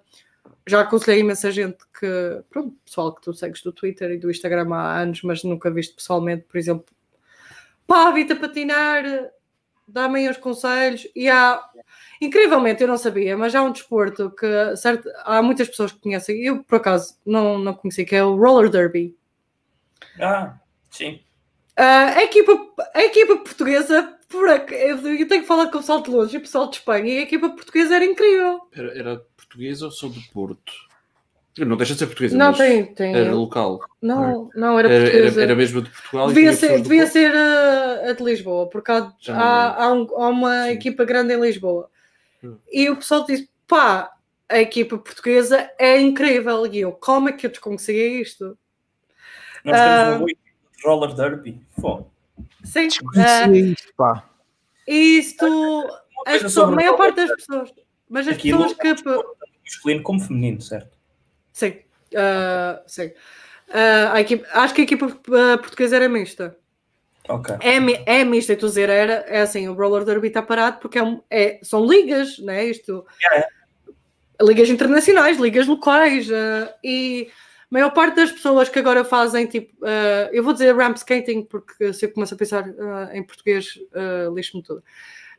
já aconselhei imensa gente que, pronto, pessoal que tu segues do Twitter e do Instagram há anos, mas nunca viste pessoalmente, por exemplo, pá, vi-te a patinar, dá-me aí uns conselhos. E há, incrivelmente, eu não sabia, mas há um desporto que certo, há muitas pessoas que conhecem, eu por acaso não, não conheci, que é o roller derby. Ah, sim. Uh, a, equipa, a equipa portuguesa, por aqui, eu tenho que falar com o pessoal de longe e o pessoal de Espanha, e a equipa portuguesa era incrível. Era, era portuguesa ou sou do Porto? Não deixa de ser portuguesa, não, tem, tem. era local. Não, não era portuguesa. Era, era mesmo de Portugal. Devia ser, devia ser a, a, de Lisboa, porque há, há, há, um, há uma Sim. equipa grande em Lisboa. Hum. E o pessoal disse: pá, a equipa portuguesa é incrível. E eu, como é que eu desconhecia isto? Nós temos um uh, roller derby. Fô. Sim. Uh, isto, pá. Isto, a maior parte das pessoas, mas as Aquilo pessoas que. Masculino como feminino, certo? Sim, uh, sim. Uh, a equipa, acho que a equipa uh, portuguesa era mista. Okay. É, é mista, e tu dizer era, é assim, o roller derby está parado porque é, é, são ligas, né? Isto, yeah. ligas internacionais, ligas locais, uh, e a maior parte das pessoas que agora fazem, tipo, uh, eu vou dizer ramp skating, porque se eu começo a pensar uh, em português, uh, lixo-me tudo.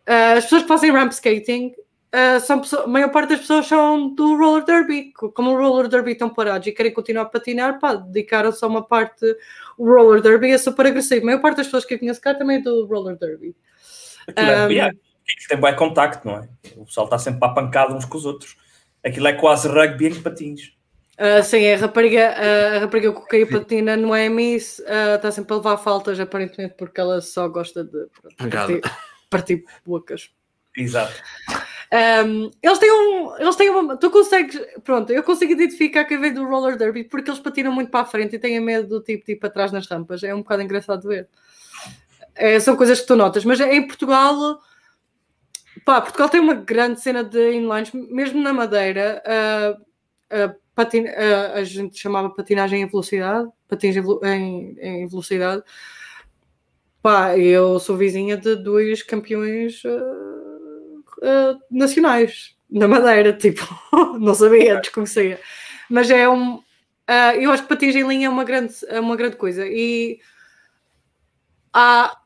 as pessoas que fazem ramp skating Uh, são pessoas, a maior parte das pessoas são do roller derby, como o roller derby estão parados e querem continuar a patinar, pá, dedicaram-se a uma parte. O roller derby é super agressivo. A maior parte das pessoas que eu conheço cá também é do roller derby. Aquilo um, é, yeah, tem bem contacto, não é? O pessoal está sempre para a pancada uns com os outros. Aquilo é quase rugby em patins. Uh, sim, a rapariga, uh, a rapariga com quem patina é Miss, uh, está sempre a levar faltas, aparentemente, porque ela só gosta de partir, partir bocas. Exato. Um, eles têm um. Eles têm uma. Tu consegues. Pronto, eu consigo identificar quem vem do roller derby porque eles patinam muito para a frente e têm medo do tipo, tipo atrás nas rampas. É um bocado engraçado de ver. É, são coisas que tu notas, mas em Portugal. Pá, Portugal tem uma grande cena de inlines, mesmo na Madeira. Uh, uh, patin, uh, a gente chamava patinagem em velocidade, patins em, em velocidade. Pá, eu sou vizinha de dois campeões uh, uh, nacionais na Madeira, tipo, não sabia, desconhecia. Mas é um. Uh, eu acho que patins em linha é uma grande, é uma grande coisa. E há.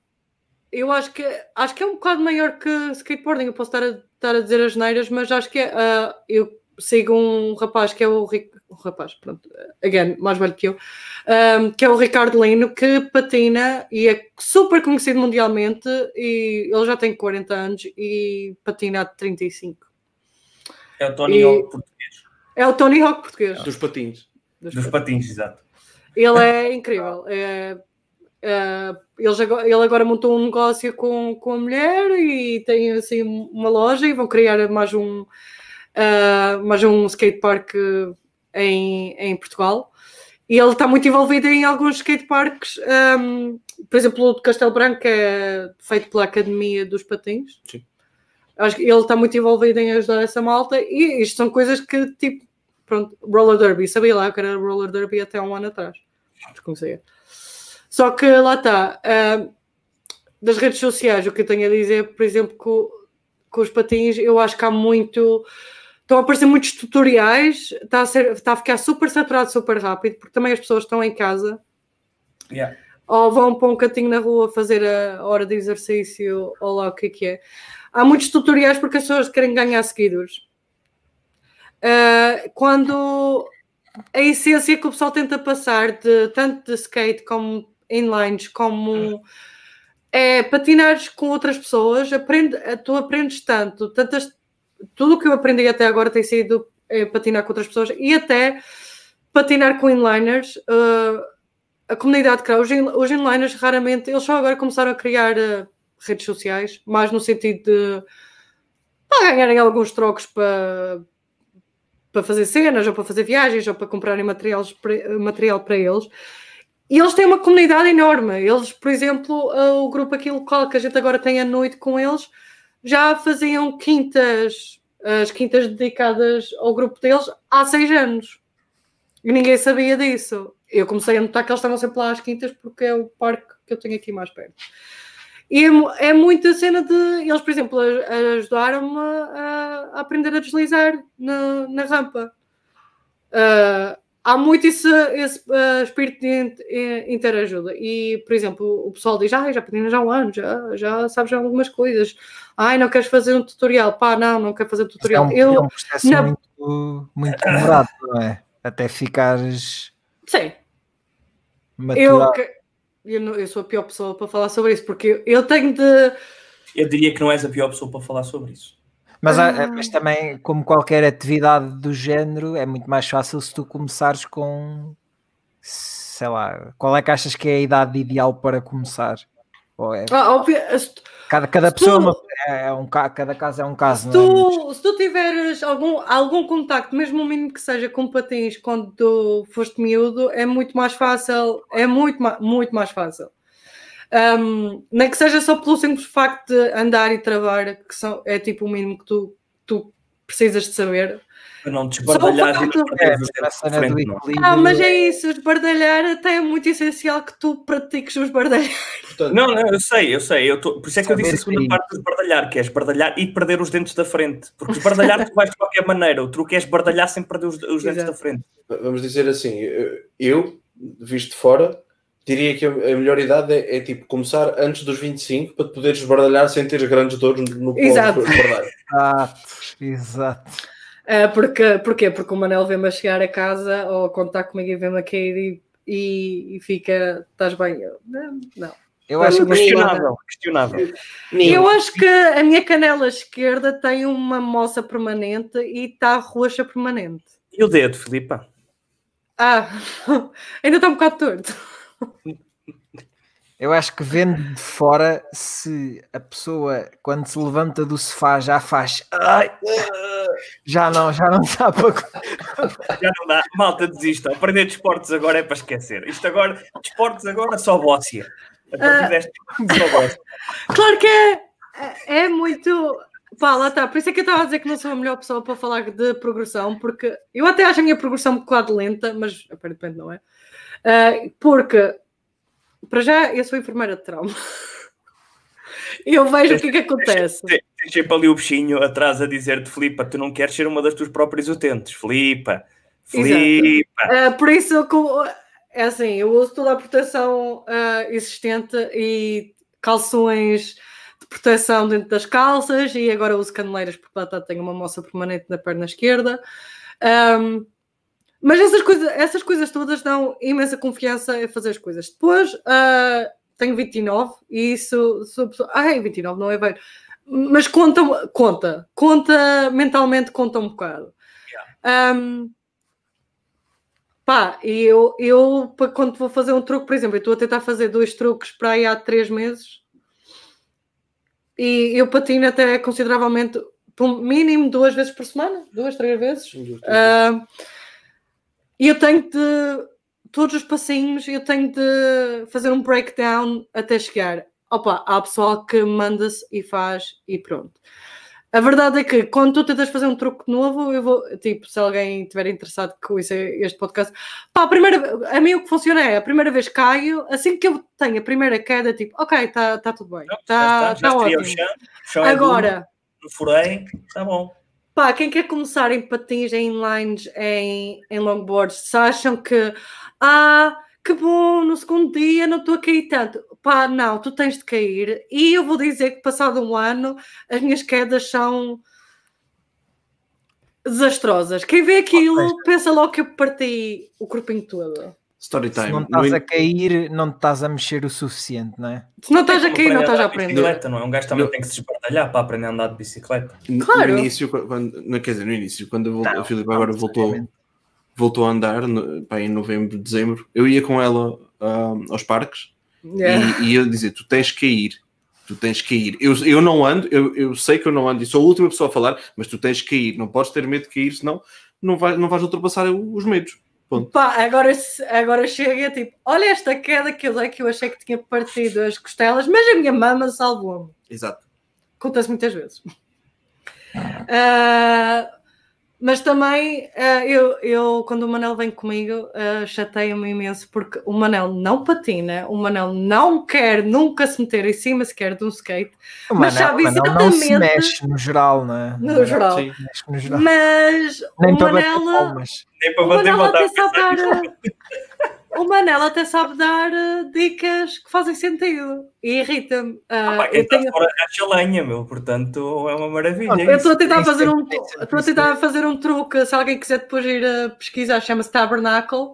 Eu acho que, acho que é um bocado maior que skateboarding. Eu posso estar a, estar a dizer as neiras, mas acho que é, uh, eu sigo um rapaz que é o rapaz, pronto, again, mais velho que eu, um, que é o Ricardo Lino, que patina e é super conhecido mundialmente e ele já tem 40 anos e patina há 35. É o Tony e... Hawk português. É o Tony Hawk português. Dos patins. Dos, Dos patins. patins, exato. Ele é incrível. É, é, ele, agora, ele agora montou um negócio com, com a mulher e tem assim uma loja e vão criar mais um uh, mas é um skatepark em, em Portugal. E ele está muito envolvido em alguns skateparks, um, por exemplo, o de Castelo Branco, que é feito pela Academia dos Patins. Sim. Acho que ele está muito envolvido em ajudar essa malta, e isto são coisas que, tipo, pronto, roller derby, sabia lá que era roller derby até um ano atrás. Desconhecia. Só que lá está, uh, das redes sociais, o que eu tenho a dizer, por exemplo, com, com os patins, eu acho que há muito Estão a aparecer muitos tutoriais, está a, ser, está a ficar super saturado, super rápido, porque também as pessoas estão em casa. Yeah. Ou vão para um cantinho na rua fazer a hora de exercício, ou lá o que é que é. Há muitos tutoriais porque as pessoas querem ganhar seguidores. Uh, quando a essência que o pessoal tenta passar de tanto de skate como inlines, como é patinares com outras pessoas, aprende, tu aprendes tanto, tantas, tudo o que eu aprendi até agora tem sido é, patinar com outras pessoas e até patinar com inliners. Uh, a comunidade que os, os inliners raramente, eles só agora começaram a criar uh, redes sociais, mais no sentido de para ganharem alguns trocos para, para fazer cenas, ou para fazer viagens, ou para comprarem materiais, material para eles. E eles têm uma comunidade enorme. Eles, por exemplo, o grupo aqui local que a gente agora tem à noite com eles, já faziam quintas, as quintas dedicadas ao grupo deles há seis anos. E ninguém sabia disso. Eu comecei a notar que eles estavam sempre lá às quintas porque é o parque que eu tenho aqui mais perto. E é, é muita cena de. Eles, por exemplo, ajudaram-me a, a, aprender a deslizar na, na rampa. Uh, há muito esse, esse uh, espírito de interajuda. E, por exemplo, o pessoal diz: ah, já pedi já há um ano, já, já sabes já algumas coisas. Ai, não queres fazer um tutorial? Pá, não, não quero fazer um tutorial. É um, eu, é um processo na... muito, muito demorado, não é? Até ficares. Sim. Eu, eu, não, eu sou a pior pessoa para falar sobre isso, porque eu tenho de. Eu diria que não és a pior pessoa para falar sobre isso. Mas, ah. mas também, como qualquer atividade do género, é muito mais fácil se tu começares com. Sei lá, qual é que achas que é a idade ideal para começar? Ou é... ah, óbvio, Cada, cada pessoa tu, é, é um cada caso é um caso. Se é? tu, é? se tu tiveres algum, algum contacto, mesmo o mínimo que seja com patins quando tu foste miúdo, é muito mais fácil, é muito, muito mais fácil. Um, nem que seja só pelo simples facto de andar e travar, que são, é tipo o mínimo que tu, tu precisas de saber. Para não te esbardalhar é, Ah, mas é isso, esbardalhar até é muito essencial que tu pratiques o esbardalhar. Não, não, eu sei, eu sei. Eu tô, por isso é que eu disse a segunda parte do esbardalhar, que é esbardalhar e perder os dentes da frente. Porque esbardalhar tu vais de qualquer maneira, o truque é esbardalhar sem perder os, os dentes da frente. Vamos dizer assim, eu, visto de fora, diria que a melhor idade é, é, tipo começar antes dos 25 para poderes esbardalhar sem ter grandes dores no Exato. Exato, exato. Uh, porque, porquê? Porque o Manel vem-me a chegar a casa ou contar comigo e vem-me a cair e, e, e, fica, estás bem? Eu, não, não. Eu acho questionável, questionável. Eu acho que a minha canela esquerda tem uma moça permanente e está roxa permanente. E o dedo, Filipa? Ah, ainda está um bocado torto. Eu acho que vendo de fora, se a pessoa, quando se levanta do sofá, já faz. Ai, já não, já não dá para. Já não dá. Malta, desista. Aprender de esportes agora é para esquecer. Isto agora, de esportes agora, só bócia. A partir uh, deste, só bócia. Claro que é, é muito. Pá, lá está. Por isso é que eu estava a dizer que não sou a melhor pessoa para falar de progressão, porque eu até acho a minha progressão um bocado lenta, mas aparentemente não é. Uh, porque para já, eu sou enfermeira de trauma. Eu vejo o que é que acontece. Tens sempre ali o bichinho atrás a dizer-te, Filipa, tu não queres ser uma das tuas próprias utentes. Filipa, Filipa. Uh, por isso, é assim, eu uso toda a proteção uh, existente e calções de proteção dentro das calças e agora uso caneleiras porque lá tenho uma moça permanente na perna esquerda. Um, mas essas coisas, essas coisas todas dão imensa confiança em fazer as coisas. Depois uh, tenho 29 e isso. Sou pessoa, ai, 29 não é velho. Mas conta, conta, conta, mentalmente conta um bocado. Yeah. Um, pá, e eu, eu quando vou fazer um truque, por exemplo, eu estou a tentar fazer dois truques para aí há três meses e eu patino até consideravelmente, mínimo duas vezes por semana, duas, três vezes. Uh, e eu tenho de. Todos os passinhos, eu tenho de fazer um breakdown até chegar. Opa, há pessoal que manda-se e faz e pronto. A verdade é que quando tu tentas fazer um truque novo, eu vou, tipo, se alguém estiver interessado com isso, este podcast, pá, a, primeira, a mim o que funciona é, a primeira vez caio, assim que eu tenho a primeira queda, tipo, ok, está tá tudo bem, está tá ótimo. Chão, chão é Agora, é furei, está bom. Pá, quem quer começar em patins, em inlines, em, em longboards, se acham que, ah, que bom, no segundo dia não estou a cair tanto. Pá, não, tu tens de cair. E eu vou dizer que passado um ano, as minhas quedas são desastrosas. Quem vê aquilo pensa logo que eu parti o corpinho todo. Story Se time. não No estás in- a cair, não te estás a mexer o suficient, não é? Se não estás Como aqui, não estás a aprender. bicicleta, não é? Um gajo também Não. tem que se espartalhar para aprender a andar de bicicleta. no- Claro. No início, qu- quando, não, quer dizer, no início, quando eu voltei, Não, a Filipe não agora voltou, voltou a andar no- pá, em novembro, dezembro, eu ia com ela aos parques Yeah. e, e eu dizia: Tu tens que ir, tu tens que ir. Eu, eu não ando, eu, eu sei que eu não ando e sou a última pessoa a falar, mas tu tens que ir, não podes ter medo de cair, senão não, vai, não vais ultrapassar os medos. Pá, agora, agora chega tipo, olha esta queda que eu dei que eu achei que tinha partido as costelas, mas a minha mama salvou-me. Exato. Acontece muitas vezes. Ah, mas também, ah, eu, eu, quando o Manel vem comigo, ah, chateia-me imenso porque o Manel não patina, o Manel não quer nunca se meter em cima sequer de um skate, O Mas Manel- sabe o Manel não se exatamente- mexe no geral, não é? no geral. Sim. Mexe no geral. Mas Nem o Manel. O vontade. dar. uh, O Manel até sabe dar uh, dicas que fazem sentido e irrita-me. Uh, Pá, eu está tenho- fora racha lenha, meu. Portanto, é uma maravilha. Pronto, eu estou a tentar Tem fazer um, estou a tentar fazer um truque. Se alguém quiser depois ir a pesquisar, chama-se Tabernacle,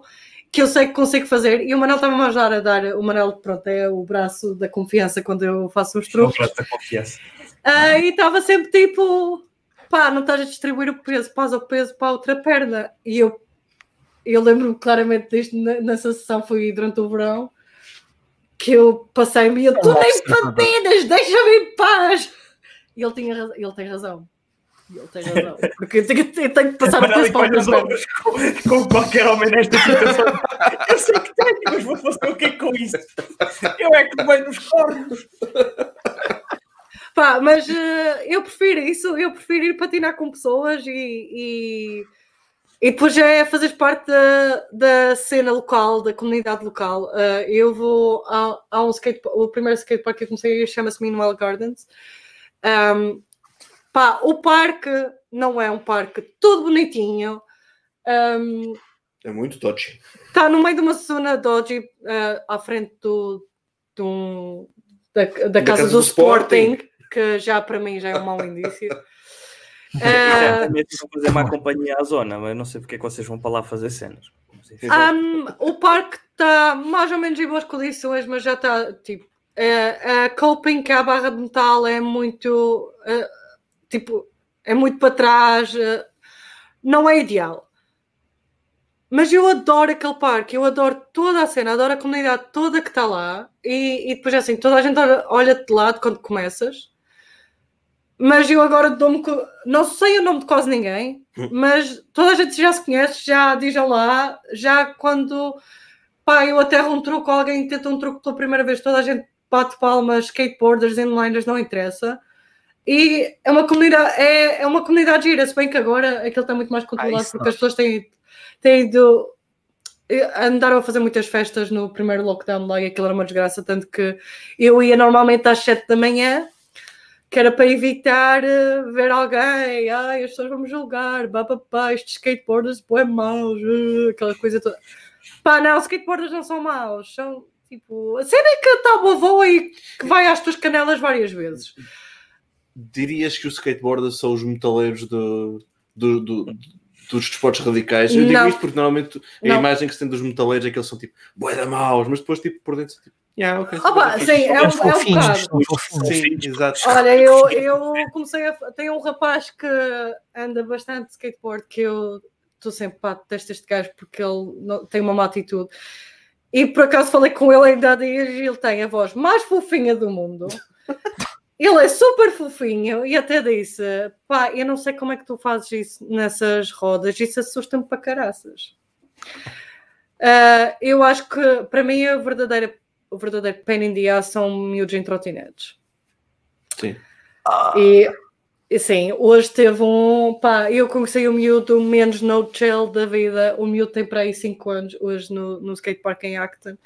que eu sei que consigo fazer. E o Manel estava-me a ajudar a dar. O Manel, pronto, é o braço da confiança quando eu faço os Não truques. trata confiança. Ah, e estava sempre tipo, pá, não estás a distribuir o peso, pás o peso para a outra perna. E eu, eu lembro-me claramente disto na- nessa sessão, foi durante o verão, que eu passei-me e eu, tu nem patinas, deixa-me em paz. E ele, tinha, ele tem razão. Ele tem razão. Porque eu tenho, eu tenho que passar o peso para os ombros qualquer homem nesta situação. Eu sei que tenho, mas vou fazer o que é com isso? Eu é que venho nos cornos. Pá, mas eh, eu prefiro isso, eu prefiro ir patinar com pessoas e, e, e depois é fazer parte da, da cena local, da comunidade local. Eh, eu vou a, a um skate, o primeiro skatepark que eu comecei chama-se Meanwhile Gardens. Um, pá, o parque não é um parque todo bonitinho. Um, É muito touchy. Está no meio de uma zona dodgy eh, à frente do, de um- da, da casa, do, Sporting, que já para mim já é um mau indício. Eh, Também vão fazer má companhia à zona, mas não sei porque é que vocês vão para lá fazer cenas. Um, o parque está mais ou menos em boas condições, mas já está tipo. eh, a coping, que é a barra de metal, é muito eh, tipo, é muito para trás, eh, não é ideal. Mas eu adoro aquele parque, eu adoro toda a cena, adoro a comunidade toda que está lá. E, e depois assim, toda a gente olha- olha-te de lado quando começas. Mas eu agora dou-me. Não sei o nome de quase ninguém, mas toda a gente já se conhece, já dizem lá, já quando pá, eu aterro um truque, alguém tenta um truque pela primeira vez, toda a gente bate palmas, skateboarders, inliners, não interessa. E é uma comunidade, é, é uma comunidade gira, se bem que agora aquilo está muito mais controlado isso porque não. as pessoas têm, têm ido andaram a fazer muitas festas no primeiro lockdown lá e aquilo era uma desgraça, tanto que eu ia normalmente às 7 da manhã, que era para evitar eh, ver alguém, ai, as pessoas vão me julgar, bababá, estes skateboarders, é maus, eh, aquela coisa toda. Pá, não, skateboarders não são maus, são tipo, a cena é que está boa voa e que vai às tuas canelas várias vezes. Dirias que os skateboarders são os metaleiros do, do, do- dos desportos radicais? Eu digo Não. isto porque normalmente a Não. imagem que se tem dos metaleiros é que eles são tipo, bué da maus, mas depois tipo por dentro, tipo, yeah, ok. Ah, pá, sim, é um, é um fofinhos, bocado. fofinhos. Sim, exato. Olha, eu, eu comecei a. Tem um rapaz que anda bastante de skateboard que eu estou sempre pá, detesto este gajo porque ele não- tem uma má atitude. E por acaso falei com ele ainda há dias e ele tem a voz mais fofinha do mundo. Ele é super fofinho e até disse: pá, eu não sei como é que tu fazes isso nessas rodas, isso assusta-me para caraças. Ah, eu acho que para mim a verdadeira, o verdadeiro pain in the ass são miúdos em trotinetes. Sim. E e sim, hoje teve um. Pá, eu conheci o miúdo menos no chill da vida. O miúdo tem para aí 5 anos hoje no, no skatepark em Acton.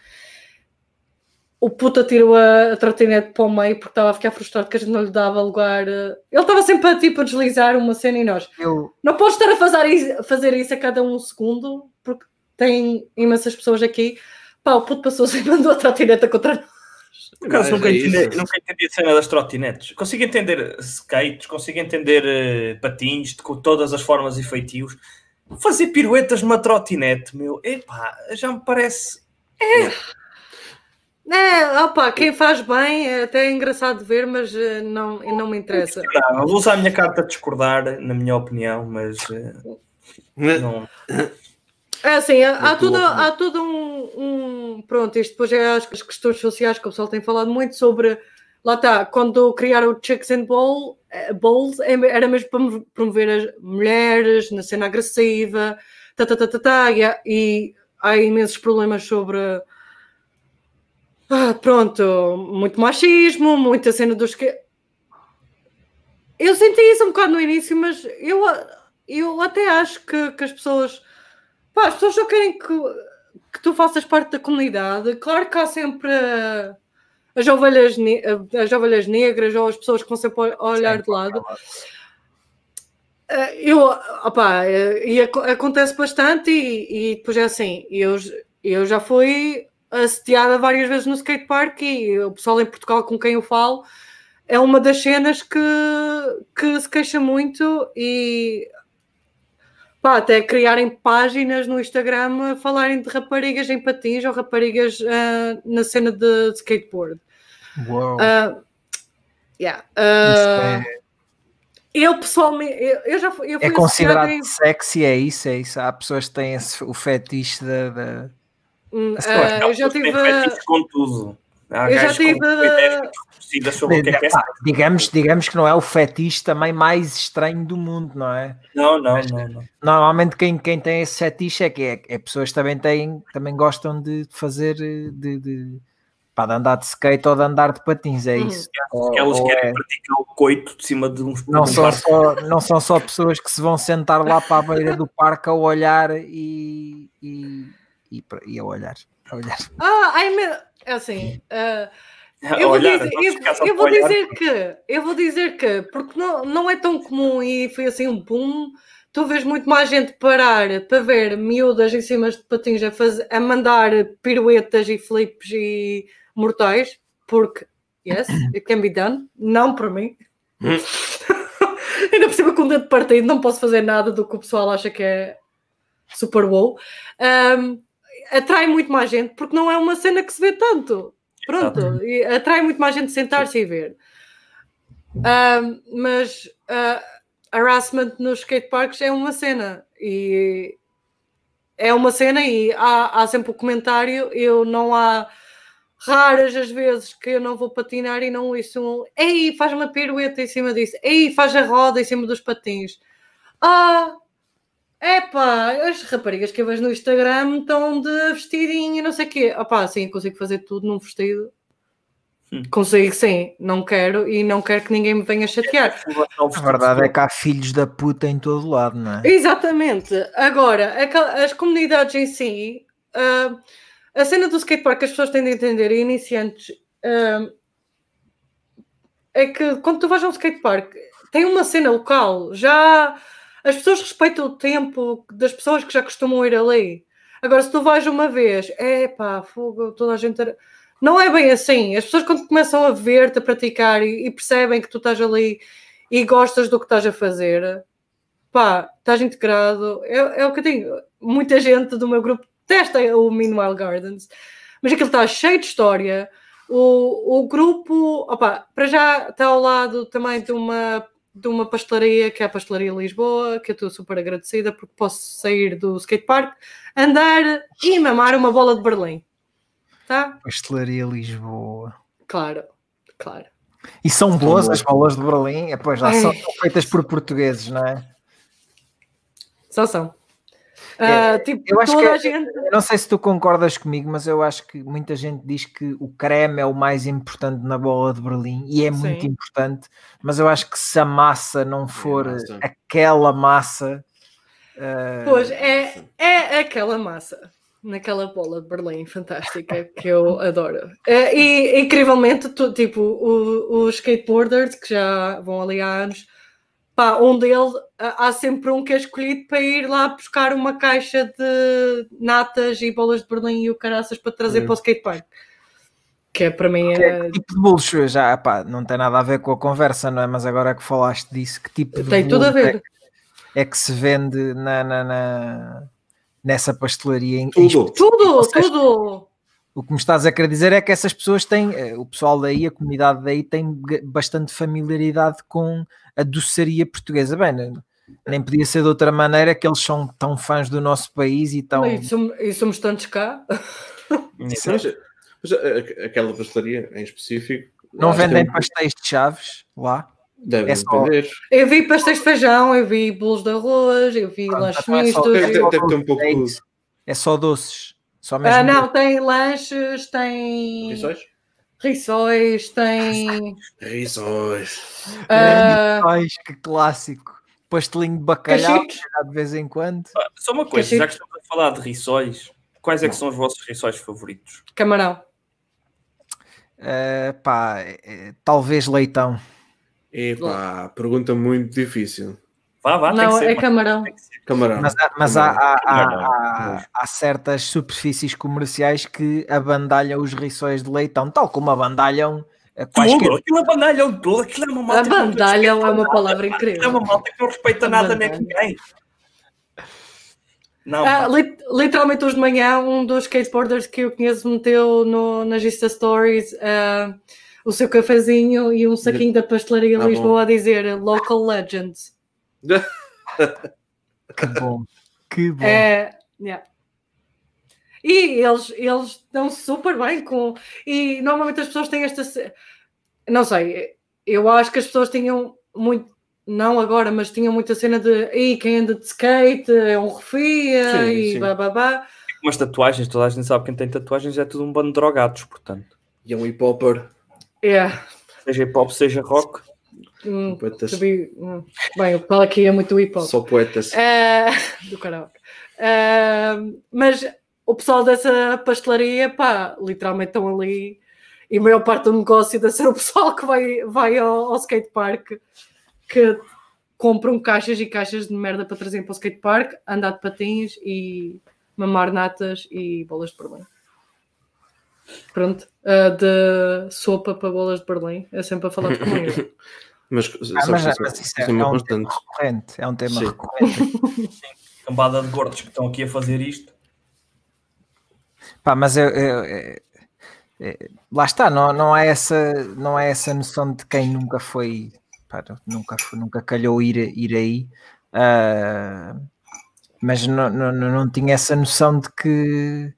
O puta tirou a, a trotinete para o meio porque estava a ficar frustrado que a gente não lhe dava lugar. eh. Ele estava sempre a, tipo, a deslizar uma cena e nós. Eu, Não podes estar a fazer isso, fazer isso a cada um segundo porque tem imensas pessoas aqui. Pá, o puto passou-se e mandou a trotineta contra nós. Por acaso nunca, é entendi, nunca entendi a cena das trotinetes. Consigo entender skates, consigo entender eh, patins de, com todas as formas e feitios. fazer piruetas numa trotinete, meu, epá, já me parece. É, opa, quem faz bem é até engraçado de ver, mas eh, não, não me interessa. Não, vou usar a minha carta a discordar, na minha opinião, mas eh, não. É assim, há, há tudo, há todo um, um- Pronto, isto depois é as, as questões sociais que o pessoal tem falado muito sobre. Lá está, quando criaram o Chicks and Bowl, eh, Bowls, era mesmo para mov- promover as mulheres na cena agressiva, tá, tá, tá, tá, tá, e, há- e há imensos problemas sobre. Ah, pronto, muito machismo, muita cena dos que. Eu senti isso um bocado no início, mas eu, eu até acho que, que as pessoas. Pá, as pessoas só querem que, que tu faças parte da comunidade. Claro que há sempre as, ovelhas as ovelhas negras ou as pessoas que vão sempre a olhar de lado. Uh, Eu, opá, uh, e aco- acontece bastante, e, e depois é assim: eu, eu já fui assediada várias vezes no skatepark e o pessoal em Portugal com quem eu falo é uma das cenas que, que se queixa muito e pá, até criarem páginas no Instagram a falarem de raparigas em patins ou raparigas ah, na cena de, de skateboard. Uau. Ah, yeah, Isso ah, é- Eu pessoalmente, eu, eu já fui, eu fui é considerado em- sexy, é isso, é isso. Há pessoas que têm esse- o fetiche da. Hum, pessoas eu já tive. com tudo. Há Eu já tive- digamos, digamos que não é o fetiche também mais estranho do mundo, não é? Não, não, não, não. Normalmente quem, quem tem esse fetiche é que é, é pessoas que também têm, também gostam de fazer eh, de, de, pá, de andar de skate ou de andar de patins, é Uhum. isso. Ou- Elas querem é- praticar o coito de cima de uns não, um são só, não são só pessoas que se vão sentar lá para a beira do parque a olhar e, e, e, e a olhar. A olhar. Ah, ai meu. É assim. A Eu vou, dizer, eu, eu vou dizer que, eu vou dizer que, porque não, não é tão comum e foi assim um boom, tu vês muito mais gente parar para ver miúdas em cima de patins a, fazer, a mandar piruetas e flips e mortais, porque, yes, it can be done, não para mim. Hum. Ainda por cima com o dedo partido, não posso fazer nada do que o pessoal acha que é super wow. Um, atrai muito mais gente, porque não é uma cena que se vê tanto. Pronto, atrai muito mais gente sentar-se e ver. Ahm, mas ah, harassment nos skateparks é uma cena e é uma cena e há, há sempre o comentário, eu não há raras as vezes que eu não vou patinar e não ouço um ei, faz uma pirueta em cima disso, ei, faz a roda em cima dos patins. Ah, epá, as raparigas que eu vejo no Instagram estão de vestidinho e não sei o quê. Opá, sim, consigo fazer tudo num vestido. Hum. Consigo, sim. Não quero e não quero que ninguém me venha chatear. A verdade é que há filhos da puta em todo lado, não é? Exatamente. Agora, as comunidades em si, ah, a cena do skatepark que as pessoas têm de entender, e iniciantes, ah, é que quando tu vais a um skatepark, tem uma cena local, já as pessoas respeitam o tempo das pessoas que já costumam ir ali. Agora, se tu vais uma vez, é pá, fogo, toda a gente. Não é bem assim. As pessoas, quando começam a ver-te, a praticar e, e percebem que tu estás ali e gostas do que estás a fazer, pá, estás integrado. É, é o que eu digo. Muita gente do meu grupo testa o Meanwhile Gardens, mas aquilo está cheio de história. O, o grupo, opa, para já está ao lado também de uma, de uma pastelaria, que é a Pastelaria Lisboa, que eu estou super agradecida porque posso sair do skatepark, andar e mamar uma bola de Berlim. Tá? Pastelaria Lisboa. Claro, claro. E são boas as bolas de Berlim, é, pois Ai. são feitas por portugueses, não é? Só são. É, Ah, tipo, eu acho toda que- a gente. Não sei se tu concordas comigo, mas eu acho que muita gente diz que o creme é o mais importante na bola de Berlim e é muito Sim. importante, mas eu acho que se a massa não for massa. aquela massa, eh, Pois é, é aquela massa naquela bola de Berlim fantástica que eu adoro. Eh, E incrivelmente, tu- tipo, o- os skateboarders que já vão ali há anos, pá, um deles há há sempre um que é escolhido para ir lá buscar uma caixa de natas e bolas de Berlim e o caraças para trazer Hum. para o skatepark. Que é para mim que é, tipo de bolos já, pá, não tem nada a ver com a conversa, não é? Mas agora que falaste disso, que tipo de tem tudo a é ver. é que se vende na, na- na- nessa pastelaria em, em Tudo. Tudo, tudo. O que me estás a querer dizer é que essas pessoas têm, eh, o pessoal daí, a comunidade daí, tem bastante familiaridade com a doçaria portuguesa. Bem, ne- nem podia ser de outra maneira que eles são tão fãs do nosso país e tão. E somos, e somos tantos cá. Mas, mas a- a- aquela pastelaria em específico. Não vendem tem- pastéis de chaves lá. Devem é só- vender. Eu vi pastéis de feijão, eu vi bolos de arroz, eu vi lanches é só- mistos. Deve, eu- deve- deve ter um pouco É de isso. É só doces. Só mesmo Ah, não, tem lanches, tem Rissóis? rissóis, tem. Rissóis. ah, Ai, que clássico. Pastelinho de bacalhau, calhar de vez em quando. Só uma coisa, Cachito. já que estamos a falar de rissóis, quais é que são os vossos rissóis favoritos? camarão. Ah, pá, é- talvez leitão. Epá, pergunta muito difícil. Vá, vá, tem não, que ser. é camarão. Camarão. Mas, há, mas há, há- há- Camarão. há- há certas superfícies comerciais que abandalham os rissóis de leitão, tal como abandalham quaisquer. Tudo, aquilo é bandalhão tudo, aquilo é uma malta. Abandalham é uma nada, palavra pá. incrível. Aquilo É uma malta que não respeita nada nem Abandalham. ninguém. Não, Ah, lit- literalmente hoje de manhã, um dos skateboarders que eu conheço meteu no, nas Insta Stories ah, o seu cafezinho e um saquinho da pastelaria bom. Lisboa a dizer Local Legends. Que bom, que bom. É, yeah. E eles, eles dão super bem com. E normalmente as pessoas têm esta. Não sei, eu acho que as pessoas tinham muito. Não agora, mas tinham muita cena de. E quem anda de skate é um refia Sim, e sim. bababá. Umas tatuagens, toda a gente sabe que quem tem tatuagens é tudo um bando de drogados, portanto. E é um hip hopper. Yeah. Seja hip hop, seja rock. Hum, hum. Bem, o pessoal aqui é muito hip hop. Só poetas. Ah, do karaoke. Ah, mas o pessoal dessa pastelaria, pá, literalmente estão ali e a maior parte do negócio deve ser o pessoal que vai, vai ao, ao skatepark que compram caixas e caixas de merda para trazer para o skatepark, andar de patins e mamar natas e bolas de Berlim. Pronto, ah, de sopa para bolas de Berlim, é sempre a falar de comida. Mas, Ah, mas, isso- mas isso é, é é um constante. tema recorrente. É um tema Sim. recorrente. Cambada de gordos que estão aqui a fazer isto. Pá, mas eu, eu- é- é- lá está, não, não, há essa, não há essa noção de quem nunca foi, pá, nunca, foi- nunca calhou ir, ir aí, ah, mas não, não, não não tinha essa noção de que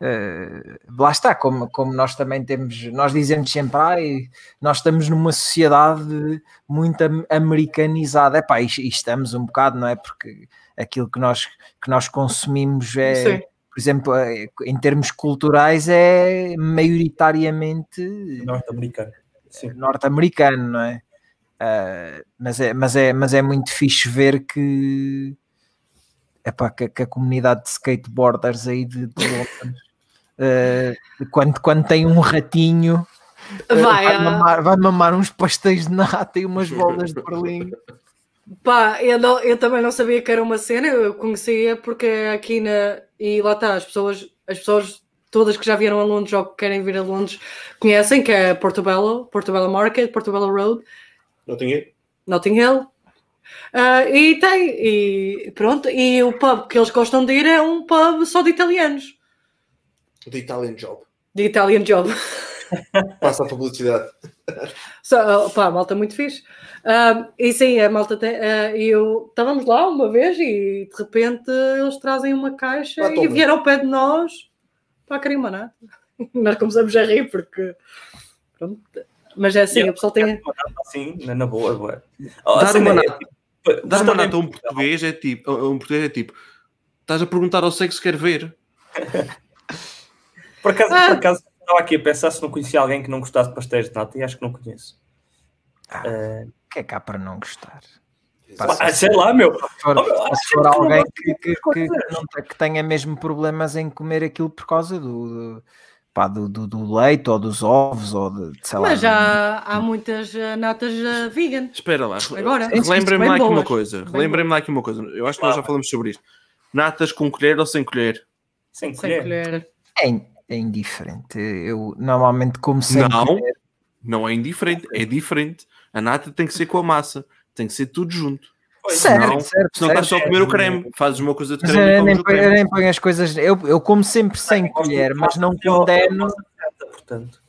ah, lá está, como, como nós também temos, nós dizemos sempre, ai, nós estamos numa sociedade muito am- americanizada, Epá, e, e estamos um bocado, não é? Porque aquilo que nós, que nós consumimos é Sim. por exemplo, eh, em termos culturais, é maioritariamente Norte-americano. Sim. norte-americano, não é? Ah, mas, é, mas, é, mas é muito fixe ver que, epá, que, que a comunidade de skateboarders aí de, de Londres, eh, quando, quando tem um ratinho, eh, Vai, ah, mamar, vai mamar uns pastéis de nata e umas bolas de Berlim. Pá, eu, não- eu também não sabia que era uma cena, eu conhecia porque aqui na. E lá está, as pessoas, as pessoas todas que já vieram a Londres ou que querem vir a Londres conhecem que é Portobello, Portobello Market, Portobello Road, Não tinha? Notting Hill. Ah, e tem, e pronto, e o pub que eles gostam de ir é um pub só de italianos, The Italian Job. de Italian Job. Passa a publicidade. Só, pá, a malta muito fixe. Ah, e sim, a malta tem. e eu estávamos lá uma vez e de repente eles trazem uma caixa Ah, e toma. vieram ao pé de nós para querer uma nata. Nós começamos a rir porque. Pronto. Mas é assim, Yeah. o pessoal tem. Assim, na na boa, boa. Oh, Dar assim, uma é, nata- tipo, Dar uma nata a um português é tipo. a Um português é tipo. Estás a perguntar ao sexo que quer ver. Por acaso, Ah. por acaso, estava aqui a pensar se não conhecia alguém que não gostasse de pastéis de nata e acho que não conheço. Ah. Eh, O que é cá para não gostar? Ah, sei lá, meu. se for, Oh, meu, se for alguém que, que, que, que não te- que tenha mesmo problemas em comer aquilo por causa do, do, pá, do, do- do leite ou dos ovos ou de, de sei lá. Mas já há muitas ah, natas ah, vegan. Espera lá. Agora. Relembrem-me Bem lá aqui uma coisa. Bem Relembrem-me lá aqui uma coisa. Eu acho que nós já falamos sobre isto. Natas com colher ou sem colher? Sem Sem colher. colher. É, é indiferente. Eu normalmente como sem não, não é indiferente. É diferente. A nata tem que ser com a massa. Tem que ser tudo junto. Certo, não, certo, Senão estás só a certo. comer o creme. Fazes uma coisa de Mas creme e eu nem, ponho, eu nem ponho as coisas. Eu, eu como sempre sem colher, mas não condeno, portanto.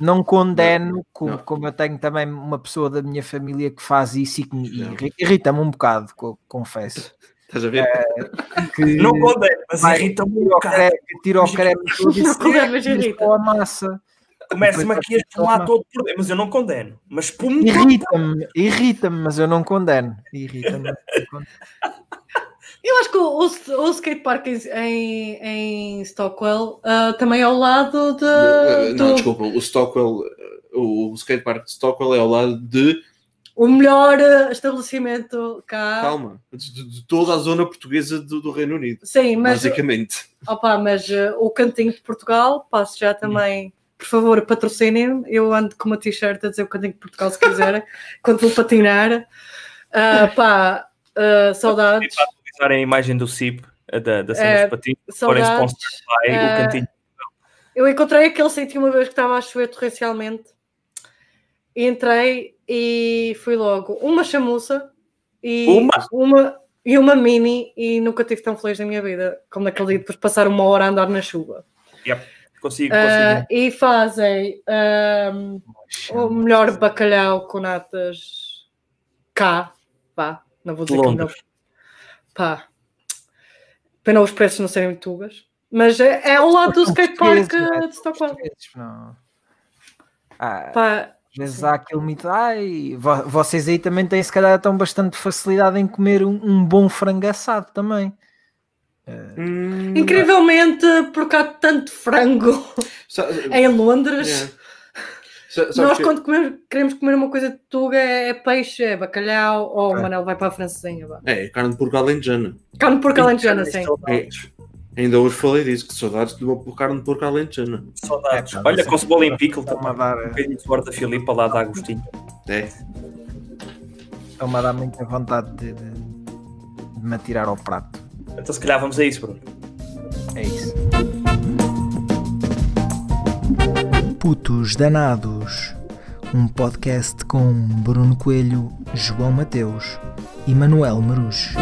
não condeno, como, Não. como eu tenho também uma pessoa da minha família que faz isso e que me irrita-me um bocado, co- confesso. Estás a ver? Que Não condeno, mas vai- irrita-me um o bocado. creme, tira o creme todo e Não condeno, mas tira irrita. só a massa. Começa-me aqui a espumar todo por dentro, mas eu não condeno. Mas espumo. Irrita-me, irrita-me, mas eu não condeno. Irrita-me. Eu acho que o, o, o skatepark em, em, Stockwell ah, também é ao lado de. Uh, Não, do- desculpa, o Stockwell, uh, o skatepark de Stockwell é ao lado de, O melhor ah, estabelecimento cá. calma, de, de toda a zona portuguesa do, do Reino Unido, Sim, mas, basicamente. opa, mas ah, o cantinho de Portugal, passo já também. Por favor, patrocinem. Eu ando com uma t-shirt a dizer o cantinho de Portugal se quiserem, quando vou patinar. Ah, pá, ah, saudades. Utilizar a imagem do CIP, a da, da cena É, dos patins, forem Saudades. sponsor by Eh, o cantinho. Eu encontrei aquele sítio uma vez que estava a chover torrencialmente. E entrei e fui logo uma chamuça e Uma? uma, e uma mini e nunca tive tão feliz na minha vida como naquele dia depois de passar uma hora a andar na chuva. Consigo, Ah, consigo. e fazem ahm, o melhor bacalhau com natas cá. Pá, não vou dizer que não. Londres. Pá, pena os preços não serem tugas. Mas é, é ao lado do skatepark de. Portugueses, não. Ah, Pá, às vezes há aquele mito. Ai, vo- vocês aí também têm, se calhar, tão bastante facilidade em comer um, um bom frango assado também. Hum, Incrivelmente, porque há tanto frango sa- em Londres. yeah. Sa- sabes Nós, que- quando comer- queremos comer uma coisa de tuga, é, é peixe, é bacalhau, ou É. o Manel vai para a francesinha. vá. É, carne de porco alentejana. Carne de porco alentejana, sim. Saudades. Ainda hoje falei disso, que saudades de uma carne de porco alentejana. Saudades. É, pá, Olha, com cebola em pickle Estão-me a dar, Um bocadinho de suor da Filipa lá da Agostinho. É. estão-me a dar muita vontade de, de- de me atirar ao prato. Então se calhar vamos a isso, Bruno. É isso. Putos Danados, um podcast com Bruno Coelho, João Mateus e Manuel Marujo.